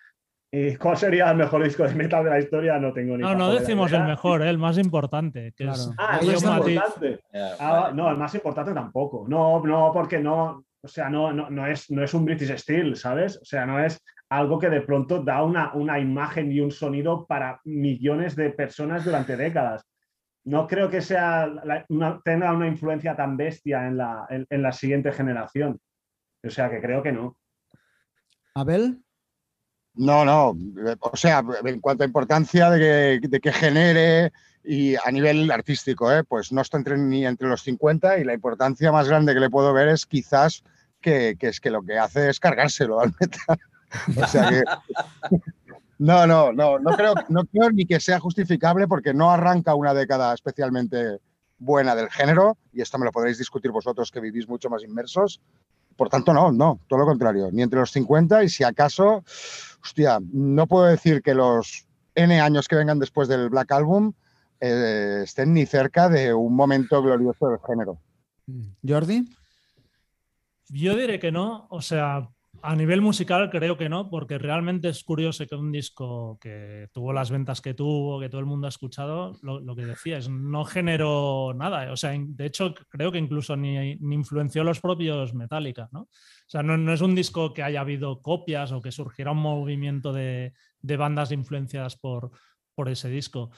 ¿Y cuál sería el mejor disco de metal de la historia? No tengo ni No, no decimos el mejor, ¿eh? el más importante. Que es Claro. Ah, Iron el más importante. Ya, Ah, no, el más importante tampoco. No, no, porque no, o sea, no, no, no es, no es un British Steel, ¿sabes? O sea, no es algo que de pronto da una, una imagen y un sonido para millones de personas durante décadas. No creo que sea la- una- tenga una influencia tan bestia en la, en, en la siguiente generación. O sea, que creo que no. Abel, No, no. O sea, en cuanto a importancia de que, de que genere y a nivel artístico, ¿eh? pues no está entre, ni entre los 50 y la importancia más grande que le puedo ver es quizás que, que es que lo que hace es cargárselo al metal. O sea que. No, no, no, no creo, no creo ni que sea justificable porque no arranca una década especialmente buena del género, y esto me lo podréis discutir vosotros que vivís mucho más inmersos. Por tanto, no, no, todo lo contrario, ni entre los 50 y si acaso, hostia, no puedo decir que los N años que vengan después del Black Album eh, estén ni cerca de un momento glorioso del género. Jordi. Yo diré que no, o sea, a nivel musical creo que no, porque realmente es curioso que un disco que tuvo las ventas que tuvo, que todo el mundo ha escuchado, lo, que decías, no generó nada. O sea, de hecho, creo que incluso ni, ni influenció los propios Metallica, ¿no? O sea, no, no es un disco que haya habido copias o que surgiera un movimiento de, de bandas influenciadas por, por ese disco.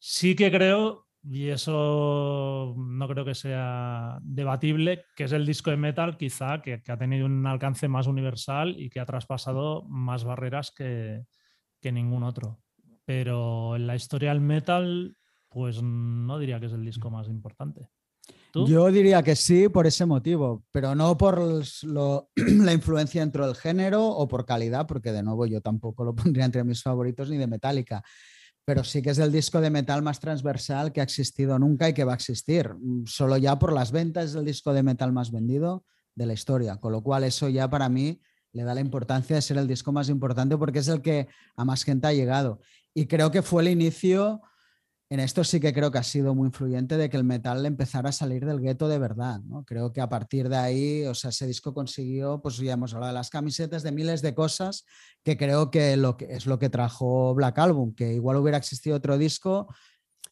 Sí que creo, y eso no creo que sea debatible, que es el disco de metal quizá que, que ha tenido un alcance más universal y que ha traspasado más barreras que, que ningún otro. Pero en la historia del metal, pues no diría que es el disco más importante. Yo diría que sí por ese motivo, pero no por la influencia dentro del género o por calidad, porque de nuevo yo tampoco lo pondría entre mis favoritos ni de Metallica. Pero sí que es el disco de metal más transversal que ha existido nunca y que va a existir. Mm, Solo ya por las ventas es el disco de metal más vendido de la historia, con lo cual eso ya para mí le da la importancia de ser el disco más importante porque es el que a más gente ha llegado. Y creo que fue el inicio, en esto sí que creo que ha sido muy influyente de que el metal empezara a salir del gueto de verdad. ¿no? Creo que a partir de ahí, o sea, ese disco consiguió, pues ya hemos hablado de las camisetas, de miles de cosas, que creo que, es lo que trajo Black Album, que igual hubiera existido otro disco.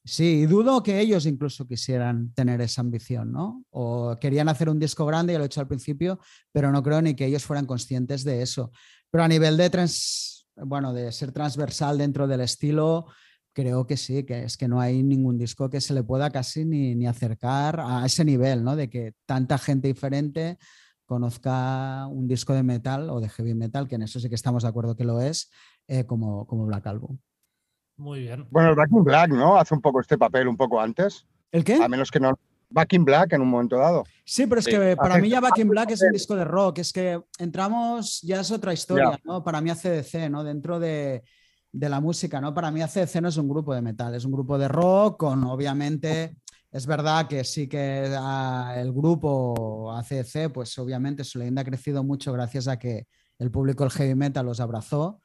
Sí, dudo que ellos incluso quisieran tener esa ambición, ¿no? O querían hacer un disco grande, ya lo he hecho al principio, pero no creo ni que ellos fueran conscientes de eso. Pero a nivel de trans, bueno, de ser transversal dentro del estilo, creo que sí, que es que no hay ningún disco que se le pueda casi ni, ni acercar a ese nivel, ¿no? De que tanta gente diferente conozca un disco de metal o de heavy metal, que en eso sí que estamos de acuerdo que lo es, eh, como, como Black Album. Muy bien. Bueno, el Back in Black, ¿no? Hace un poco este papel un poco antes. ¿El qué? A menos que no. Back in Black en un momento dado. Sí, pero es Sí. que para Hace- mí ya Back in Black es un disco de rock, es que entramos, ya es otra historia. ¿no? Para mí ACDC, ¿no? Dentro de, de la música, ¿no? Para mí ACDC no es un grupo de metal, es un grupo de rock con, obviamente, es verdad que sí que ah, el grupo ACDC, pues obviamente su leyenda ha crecido mucho gracias a que el público del heavy metal los abrazó,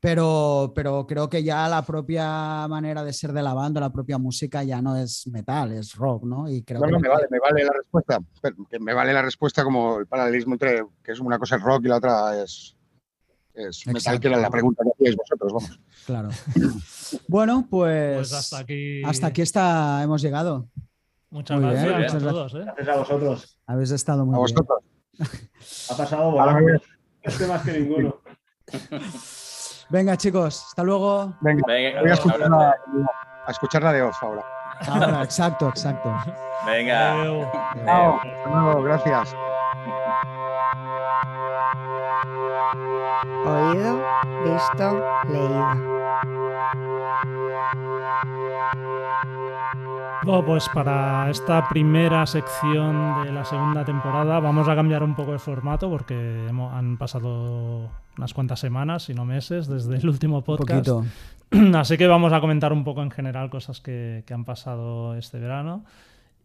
pero, pero creo que ya la propia manera de ser de la banda, la propia música ya no es metal, es rock, ¿no? Y creo No, que no, me vale, me vale la respuesta. Me vale la respuesta como el paralelismo entre que es una cosa es rock y la otra es, es metal, Exacto. que era la pregunta que hacíais vosotros. Vamos. Claro. bueno, pues, Pues hasta aquí. hasta aquí está, hemos llegado. Muchas Muy bien, gracias muchas a todos. ¿eh? Gracias a vosotros. Habéis estado muy A bien. vosotros. Ha pasado A la volando. Este más que ninguno. Venga, chicos, hasta luego. Venga, Venga, voy a escuchar, la, a escuchar la de Oz ahora. Ahora, exacto, exacto. Venga. Adeu. Chao, hasta luego, gracias. Oído, visto, leído. Bueno, pues para esta primera sección de la segunda temporada vamos a cambiar un poco de formato porque hemos- han pasado unas cuantas semanas, si no meses, desde el último Un podcast. poquito. Así que vamos a comentar un poco en general cosas que, que han pasado este verano.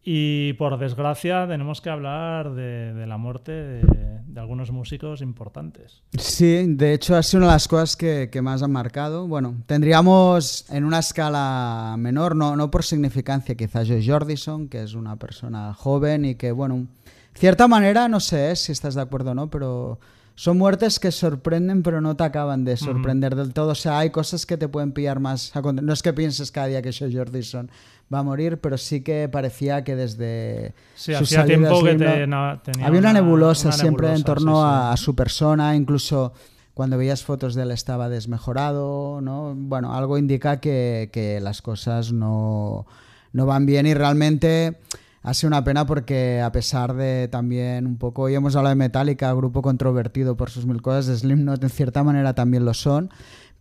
Y por desgracia tenemos que hablar de, de la muerte de, de algunos músicos importantes. Sí, de hecho ha sido una de las cosas que, que más han marcado. Bueno, tendríamos en una escala menor, no, no por significancia, quizás Joe Jordison, que es una persona joven y que, bueno, cierta manera, no sé si estás de acuerdo o no, pero son muertes que sorprenden, pero no te acaban de sorprender del todo. O sea, hay cosas que te pueden pillar más. a No es que pienses cada día que Joe Jordison va a morir, pero sí que parecía que desde Sí, su hacía tiempo que te- tenía había una, nebulosa una siempre en torno sí, sí. A, a su persona, incluso cuando veías fotos de él estaba desmejorado, ¿no? Bueno, algo indica que, que las cosas no, no van bien y realmente ha sido una pena porque a pesar de también un poco, hoy hemos hablado de Metallica, grupo controvertido por sus mil cosas, Slipknot en cierta manera también lo son,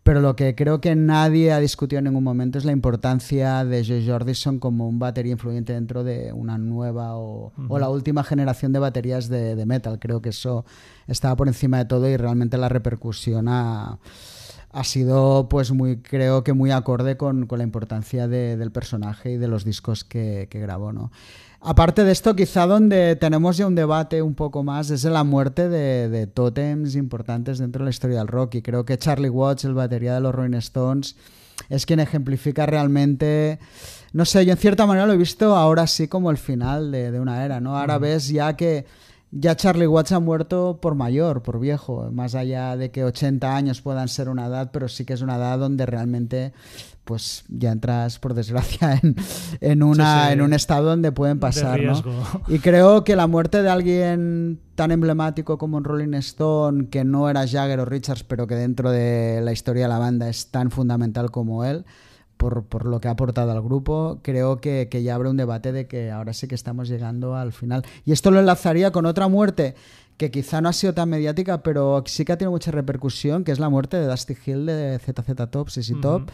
pero lo que creo que nadie ha discutido en ningún momento es la importancia de Joe Jordison como un batería influyente dentro de una nueva o, o la última generación de baterías de, de metal. Creo que eso estaba por encima de todo y realmente la repercusión ha, ha sido, pues, muy, creo que muy acorde con, con la importancia de- del personaje y de los discos que, que grabó, ¿no? Aparte de esto, quizá donde tenemos ya un debate un poco más es en la muerte de, de tótems importantes dentro de la historia del rock. Y creo que Charlie Watts, el batería de los Rolling Stones, es quien ejemplifica realmente. No sé, yo en cierta manera lo he visto ahora sí como el final de, de una era, ¿no? Ahora ves ya que ya Charlie Watts ha muerto por mayor, por viejo, más allá de que 80 años puedan ser una edad, pero sí que es una edad donde realmente pues ya entras, por desgracia, en, en, una, Sí, en un estado donde pueden pasar, ¿no? Y creo que la muerte de alguien tan emblemático como un Rolling Stone, que no era Jagger o Richards, pero que dentro de la historia de la banda es tan fundamental como él, por, por lo que ha aportado al grupo, creo que, que ya abre un debate de que ahora sí que estamos llegando al final. Y esto lo enlazaría con otra muerte que quizá no ha sido tan mediática, pero sí que ha tenido mucha repercusión, que es la muerte de Dusty Hill de ZZ Top, CC Top.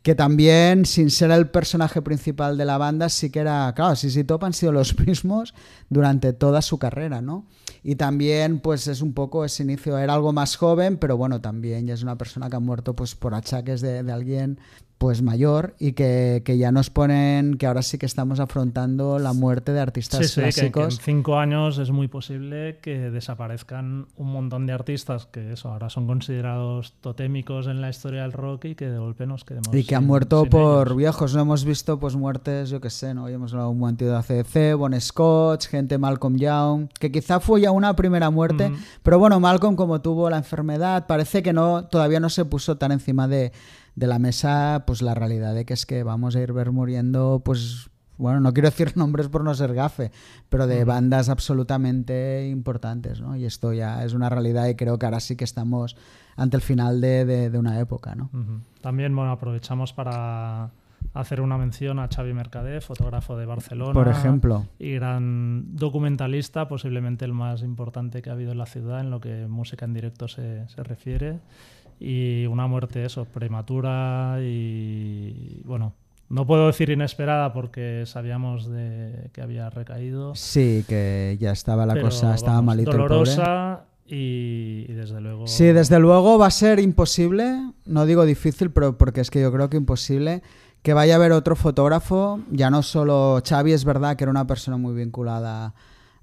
Que también, sin ser el personaje principal de la banda, sí que era. Claro, CC Top han sido los mismos durante toda su carrera, ¿no? Y también, pues es un poco ese inicio. Era algo más joven, pero bueno, también ya es una persona que ha muerto pues por achaques de, de alguien pues mayor y que, que, ya nos ponen que ahora sí que estamos afrontando la muerte de artistas sí, sí, clásicos. Que, que, en cinco años es muy posible que desaparezcan un montón de artistas que eso ahora son considerados totémicos en la historia del rock y que de golpe nos quedemos. Y que han muerto por ellos. viejos. No hemos visto pues muertes, yo que sé, ¿no? Hoy hemos hablado un momento de ACDC, Bon Scott, gente Malcolm Young, que quizá fue ya una primera muerte, mm. pero bueno, Malcolm como tuvo la enfermedad, parece que no todavía no se puso tan encima de de la mesa pues la realidad de que es que vamos a ir ver muriendo pues bueno, no quiero decir nombres por no ser gafe, pero de bandas absolutamente importantes, ¿no? Y esto ya es una realidad y creo que ahora sí que estamos ante el final de, de, de una época, ¿no? Uh -huh. También, bueno, aprovechamos para hacer una mención a Xavi Mercader, fotógrafo de Barcelona. Por ejemplo. Y gran documentalista, posiblemente el más importante que ha habido en la ciudad en lo que música en directo se, se refiere y una muerte eso, prematura y bueno, no puedo decir inesperada porque sabíamos de que había recaído. Sí, que ya estaba la pero, cosa, estaba vamos, malito dolorosa y, y, desde luego. Sí, desde luego va a ser imposible, no digo difícil, pero porque es que yo creo que imposible que vaya a haber otro fotógrafo, ya no solo Xavi, es verdad que era una persona muy vinculada a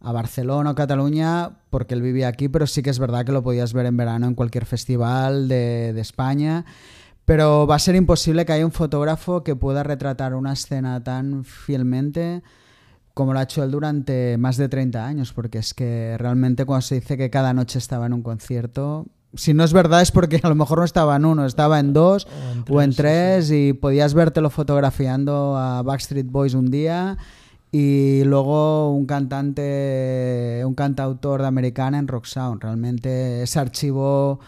Barcelona o Cataluña porque él vivía aquí, pero sí que es verdad que lo podías ver en verano en cualquier festival de, de, España. Pero va a ser imposible que haya un fotógrafo que pueda retratar una escena tan fielmente como lo ha hecho él durante más de 30 años, porque es que realmente cuando se dice que cada noche estaba en un concierto, si no es verdad es porque a lo mejor no estaba en uno, estaba en dos o en tres, o en tres sí, sí. y podías vértelo fotografiando a Backstreet Boys un día y luego un cantante, un cantautor de americana en Rock Sound. Realmente ese archivo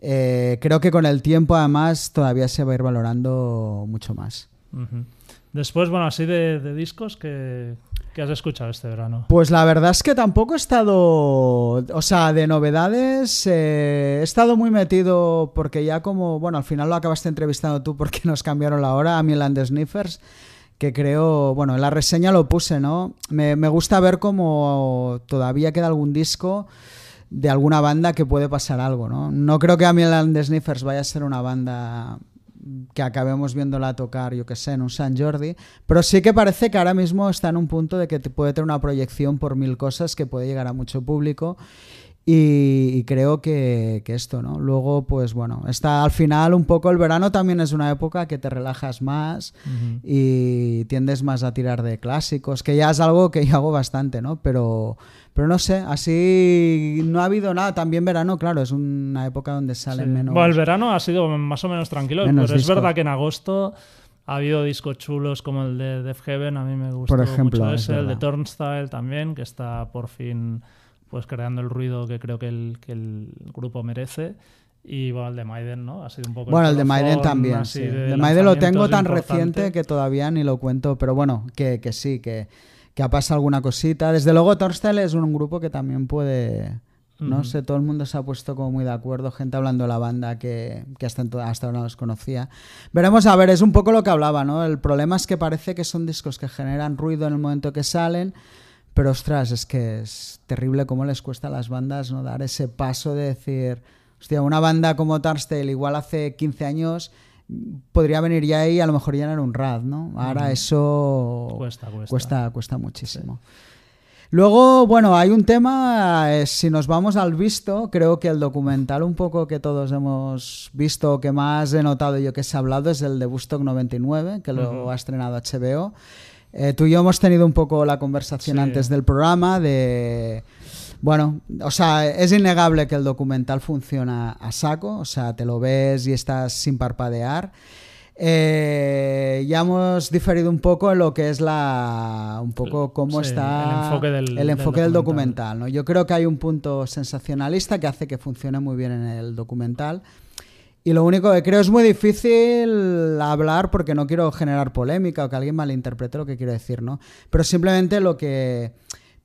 eh, creo que con el tiempo además todavía se va a ir valorando mucho más. Uh -huh. Después, bueno, así de, de discos que, que, has escuchado este verano. Pues la verdad es que tampoco he estado, o sea, de novedades eh, he estado muy metido porque ya como, bueno, al final lo acabaste entrevistando tú porque nos cambiaron la hora a mí Land Sniffers que creo, bueno, en la reseña lo puse, ¿no? Me, me, gusta ver cómo todavía queda algún disco de alguna banda que puede pasar algo, ¿no? No creo que a mí el Sniffers vaya a ser una banda que acabemos viéndola tocar, yo que sé, en un San Jordi, pero sí que parece que ahora mismo está en un punto de que puede tener una proyección por mil cosas que puede llegar a mucho público y, y, creo que, que, esto, ¿no? Luego, pues bueno, está al final un poco el verano también es una época que te relajas más uh -huh. y tiendes más a tirar de clásicos, que ya es algo que yo hago bastante, ¿no? Pero, pero no sé, así no ha habido nada. También verano, claro, es una época donde salen sí. menos. Bueno, el verano ha sido más o menos tranquilo, menos pero disco. es verdad que en agosto ha habido discos chulos como el de Def Heaven, a mí me ejemplo, mucho ese, el de Turnstile también, que está por fin pues creando el ruido que creo que el, que el grupo merece. Y bueno, el de Maiden, ¿no? Ha sido un poco. Bueno, el, el de Maiden también. Sí. De, de Maiden lo tengo tan reciente que todavía ni lo cuento, pero bueno, que, que sí, que, que ha pasado alguna cosita. Desde luego, Torstyle es un grupo que también puede. No uh -huh. sé, todo el mundo se ha puesto como muy de acuerdo, gente hablando de la banda que, que hasta, hasta ahora no los conocía. Veremos, a ver, es un poco lo que hablaba, ¿no? El problema es que parece que son discos que generan ruido en el momento que salen, pero ostras, es que es terrible cómo les cuesta a las bandas no dar ese paso de decir, hostia, una banda como Turnstile igual hace 15 años podría venir ya ahí y a lo mejor llenar un rad, ¿no? Ahora mm. eso cuesta, cuesta. cuesta, cuesta muchísimo. Sí. Luego, bueno, hay un tema, eh, si nos vamos al visto, creo que el documental un poco que todos hemos visto, que más he notado yo que se ha hablado, es el de Bustock 99, que lo uh -huh. ha estrenado HBO. Eh, tú y yo hemos tenido un poco la conversación sí. antes del programa de... Bueno, o sea, es innegable que el documental funciona a saco, o sea, te lo ves y estás sin parpadear. Eh, ya hemos diferido un poco en lo que es la un poco cómo sí, está el enfoque del, el enfoque del documental, del documental ¿no? yo creo que hay un punto sensacionalista que hace que funcione muy bien en el documental y lo único que creo es muy difícil hablar porque no quiero generar polémica o que alguien malinterprete lo que quiero decir no pero simplemente lo que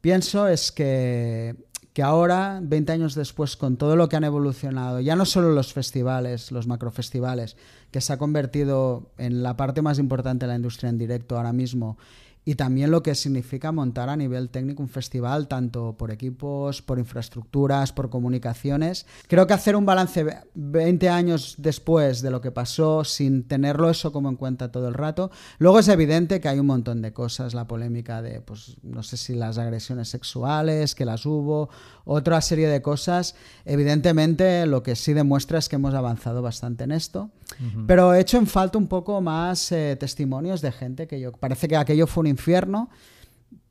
pienso es que que ahora, 20 años después, con todo lo que han evolucionado, ya no solo los festivales, los macrofestivales, que se ha convertido en la parte más importante de la industria en directo ahora mismo, y también lo que significa montar a nivel técnico un festival, tanto por equipos, por infraestructuras, por comunicaciones. Creo que hacer un balance ve- 20 años después de lo que pasó sin tenerlo eso como en cuenta todo el rato. Luego es evidente que hay un montón de cosas, la polémica de, pues, no sé si las agresiones sexuales, que las hubo, otra serie de cosas. Evidentemente lo que sí demuestra es que hemos avanzado bastante en esto. Pero he hecho en falta un poco más eh, testimonios de gente que yo... Parece que aquello fue un infierno.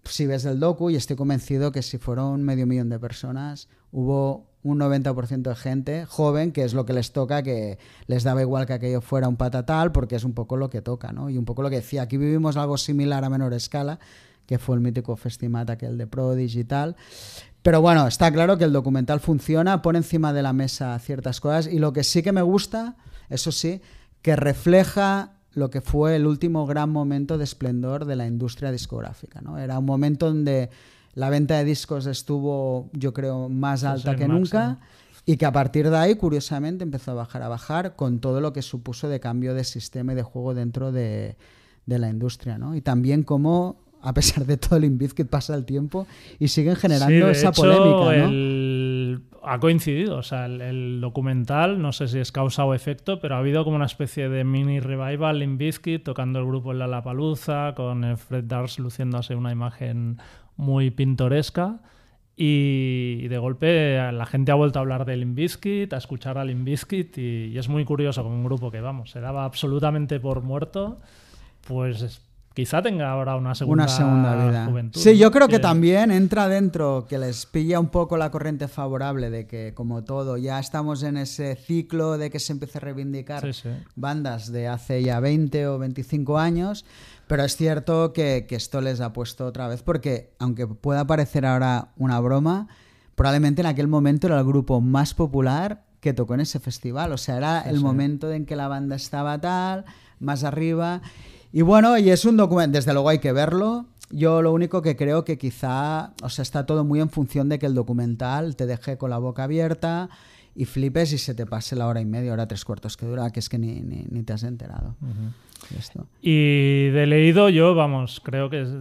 Si ves el docu, y estoy convencido que si fueron medio millón de personas, hubo un 90% de gente joven, que es lo que les toca, que les daba igual que aquello fuera un patatal, porque es un poco lo que toca, ¿no? Y un poco lo que decía, aquí vivimos algo similar a menor escala, que fue el mítico Festimat, aquel de Prodigy y tal. Pero bueno, está claro que el documental funciona, pone encima de la mesa ciertas cosas y lo que sí que me gusta, eso sí, que refleja lo que fue el último gran momento de esplendor de la industria discográfica. ¿no? Era un momento donde la venta de discos estuvo, yo creo, más alta que nunca y que a partir de ahí, curiosamente, empezó a bajar, a bajar con todo lo que supuso de cambio de sistema y de juego dentro de, de la industria. ¿no? Y también cómo, a pesar de todo el Inbizkit, pasa el tiempo y siguen generando Sí, esa hecho, polémica. ¿no? el- Ha coincidido, o sea, el, el documental, no sé si es causa o efecto, pero ha habido como una especie de mini revival en Bizkit tocando el grupo en la Lapalooza, con Fred Dars luciéndose una imagen muy pintoresca. Y de golpe la gente ha vuelto a hablar del Limbiskit, a escuchar al Limbiskit y, y es muy curioso como un grupo que, vamos, se daba absolutamente por muerto, pues es- quizá tenga ahora una segunda, una segunda vida. juventud. Sí, yo creo que también entra dentro que les pilla un poco la corriente favorable de que, como todo, ya estamos en ese ciclo de que se empiece a reivindicar Sí, sí. bandas de hace ya 20 o 25 años, pero es cierto que, que esto les ha puesto otra vez, porque aunque pueda parecer ahora una broma, probablemente en aquel momento era el grupo más popular que tocó en ese festival, o sea, era el momento en que la banda estaba tal, más arriba. Y bueno, y es un documento, desde luego hay que verlo. Yo lo único que creo que quizá, o sea, está todo muy en función de que el documental te deje con la boca abierta y flipes y se te pase la hora y media, hora tres cuartos que dura, que es que ni, ni, ni te has enterado. de esto. Y de leído yo, vamos, creo que es-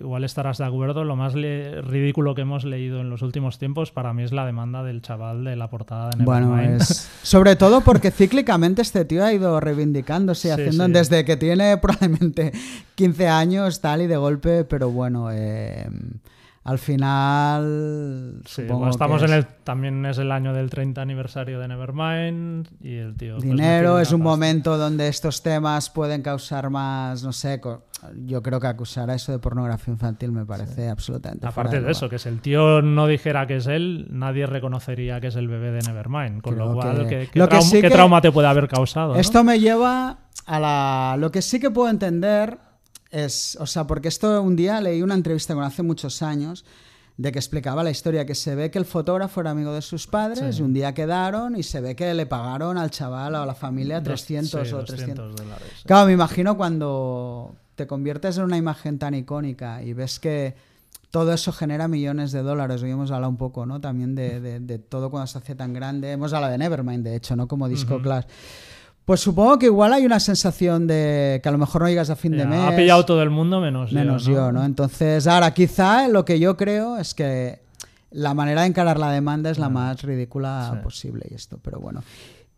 igual estarás de acuerdo, lo más ridículo que hemos leído en los últimos tiempos para mí es la demanda del chaval de la portada de Bueno, Nevermind. es sobre todo porque cíclicamente este tío ha ido reivindicándose y Sí, haciendo sí. desde que tiene probablemente 15 años tal y de golpe, pero bueno, eh, al final Sí, supongo bueno, estamos que en el también es el año del 30 aniversario de Nevermind y el tío pues, dinero, metió es un pasta. momento donde estos temas pueden causar más, no sé, yo creo que acusar a eso de pornografía infantil me parece absolutamente Aparte de lugar. eso, que si el tío no dijera que es él, nadie reconocería que es el bebé de Nevermind. Con Creo lo cual, que- ¿qué, qué lo traum- sí qué que- trauma te puede haber causado? no? Esto me lleva a la... Lo que sí que puedo entender es, o sea, porque esto un día leí una entrevista con hace muchos años de que explicaba la historia, que se ve que el fotógrafo era amigo de sus padres, y un día quedaron y se ve que le pagaron al chaval o a la familia Dos- 300 sí, o 200 300. dólares. sí. Claro, me imagino cuando te conviertes en una imagen tan icónica y ves que todo eso genera millones de dólares. Hoy hemos hablado un poco, ¿no? También de, de- de todo cuando se hace tan grande. Hemos hablado de Nevermind, de hecho, ¿no? Como disco class. Pues supongo que igual hay una sensación de que a lo mejor no llegas a fin de mes. Ha pillado todo el mundo menos, menos yo. yo, ¿no? Entonces, ahora, quizá lo que yo creo es que la manera de encarar la demanda es la más ridícula Sí. posible y esto, pero bueno.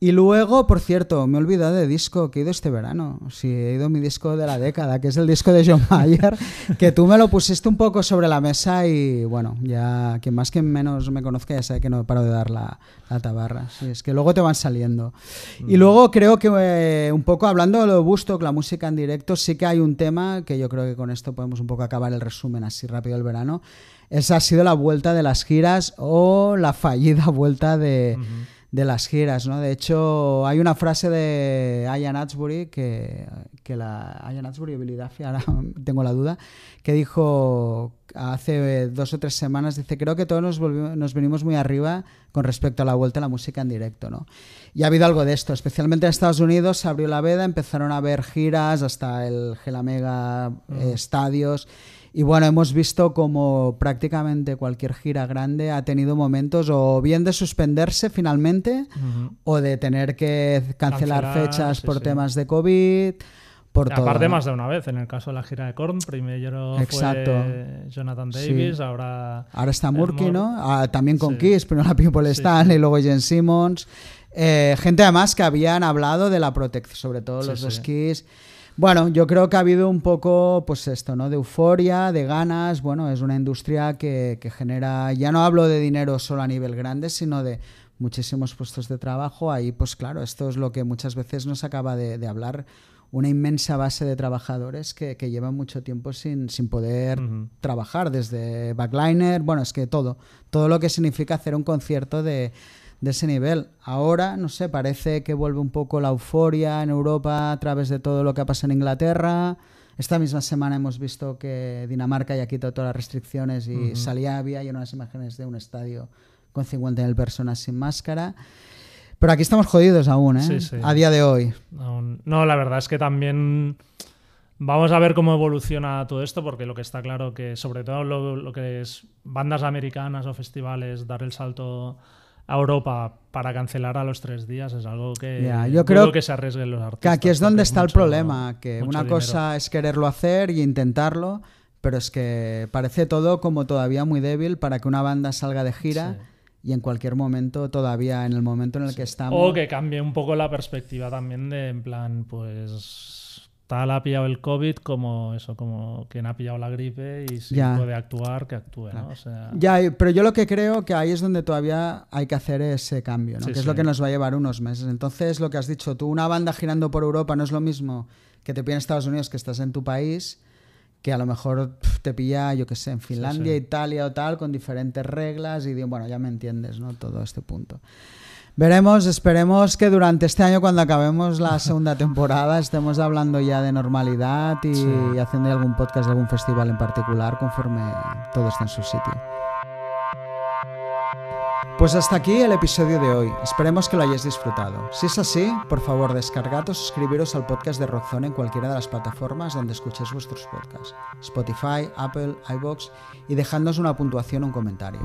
Y luego, por cierto, me he olvidado de disco que he ido este verano. Sí, he ido mi disco de la década, que es el disco de John Mayer, que tú me lo pusiste un poco sobre la mesa y bueno, ya quien más que menos me conozca ya sabe que no paro de dar la, la tabarra. Sí, es que luego te van saliendo. Y luego creo que eh, un poco hablando de lo de Bustock, la música en directo, sí que hay un tema que yo creo que con esto podemos un poco acabar el resumen así rápido del verano. Esa ha sido la vuelta de las giras o la fallida vuelta de, de las giras, ¿no? De hecho, hay una frase de Ian Atsbury que, que la Ian Atsbury o Billy Duffy, ahora tengo la duda, que dijo hace dos o tres semanas, dice, creo que todos nos, volvimos- nos venimos muy arriba con respecto a la vuelta a la música en directo, ¿no? Y ha habido algo de esto, especialmente en Estados Unidos se abrió la veda, empezaron a haber giras hasta el Gelamega eh, estadios y bueno, hemos visto como prácticamente cualquier gira grande ha tenido momentos o bien de suspenderse finalmente o de tener que cancelar Cancelar, fechas sí, por sí. temas de COVID, por. Aparte más de una vez, en el caso de la gira de Korn, primero Exacto. fue Jonathan Sí. Davis, ahora... Ahora está Murky, ¿no? Ah, también con. Kiss, primero la People Stanley, luego Jen Simmons. Eh, gente además que habían hablado de la protección, sobre todo los dos. Kiss. Bueno, yo creo que ha habido un poco, pues esto, ¿no? De euforia, de ganas. Bueno, es una industria que, que genera, ya no hablo de dinero solo a nivel grande, sino de muchísimos puestos de trabajo. Ahí, pues claro, esto es lo que muchas veces nos acaba de, de hablar. Una inmensa base de trabajadores que, que llevan mucho tiempo sin, sin poder trabajar, desde backliner, bueno, es que todo, todo lo que significa hacer un concierto de, de ese nivel. Ahora, no sé, parece que vuelve un poco la euforia en Europa a través de todo lo que ha pasado en Inglaterra. Esta misma semana hemos visto que Dinamarca ya quitado todas las restricciones y Ujú. salía, había ya unas imágenes de un estadio con 50.000 personas sin máscara. Pero aquí estamos jodidos aún, ¿eh? Sí, sí. A día de hoy. No, la verdad es que también vamos a ver cómo evoluciona todo esto, porque lo que está claro que sobre todo lo, lo que es bandas americanas o festivales, dar el salto a Europa para cancelar a los tres días es algo que Ya, yo creo que se arriesguen los artistas. Que aquí es donde está el mucho- problema, que una dinero. cosa es quererlo hacer y intentarlo, pero es que parece todo como todavía muy débil para que una banda salga de gira Sí. y en cualquier momento, todavía en el momento en el que estamos... O que cambie un poco la perspectiva también de, en plan, pues tal ha pillado el COVID como eso, como quien ha pillado la gripe y si Ya. puede actuar, que actúe, ¿no? O sea, Ya, pero yo lo que creo que ahí es donde todavía hay que hacer ese cambio, ¿no? Sí, que es sí. lo que nos va a llevar unos meses. Entonces, lo que has dicho tú, una banda girando por Europa no es lo mismo que te pilla en Estados Unidos, que estás en tu país, que a lo mejor te pilla, yo qué sé, en Finlandia, sí. Italia o tal, con diferentes reglas y bueno, ya me entiendes, ¿no? Todo este punto. Veremos, esperemos que durante este año, cuando acabemos la segunda temporada, estemos hablando ya de normalidad y Sí. haciendo algún podcast de algún festival en particular conforme todo esté en su sitio. Pues hasta aquí el episodio de hoy. Esperemos que lo hayáis disfrutado. Si es así, por favor descargad o suscribiros al podcast de Rockzone en cualquiera de las plataformas donde escuchéis vuestros podcasts. Spotify, Apple, iBox y dejadnos una puntuación o un comentario.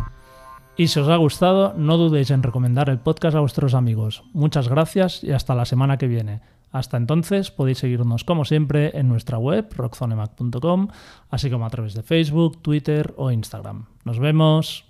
Y si os ha gustado, no dudéis en recomendar el podcast a vuestros amigos. Muchas gracias y hasta la semana que viene. Hasta entonces podéis seguirnos como siempre en nuestra web rockzonemac.com, así como a través de Facebook, Twitter o Instagram. Nos vemos.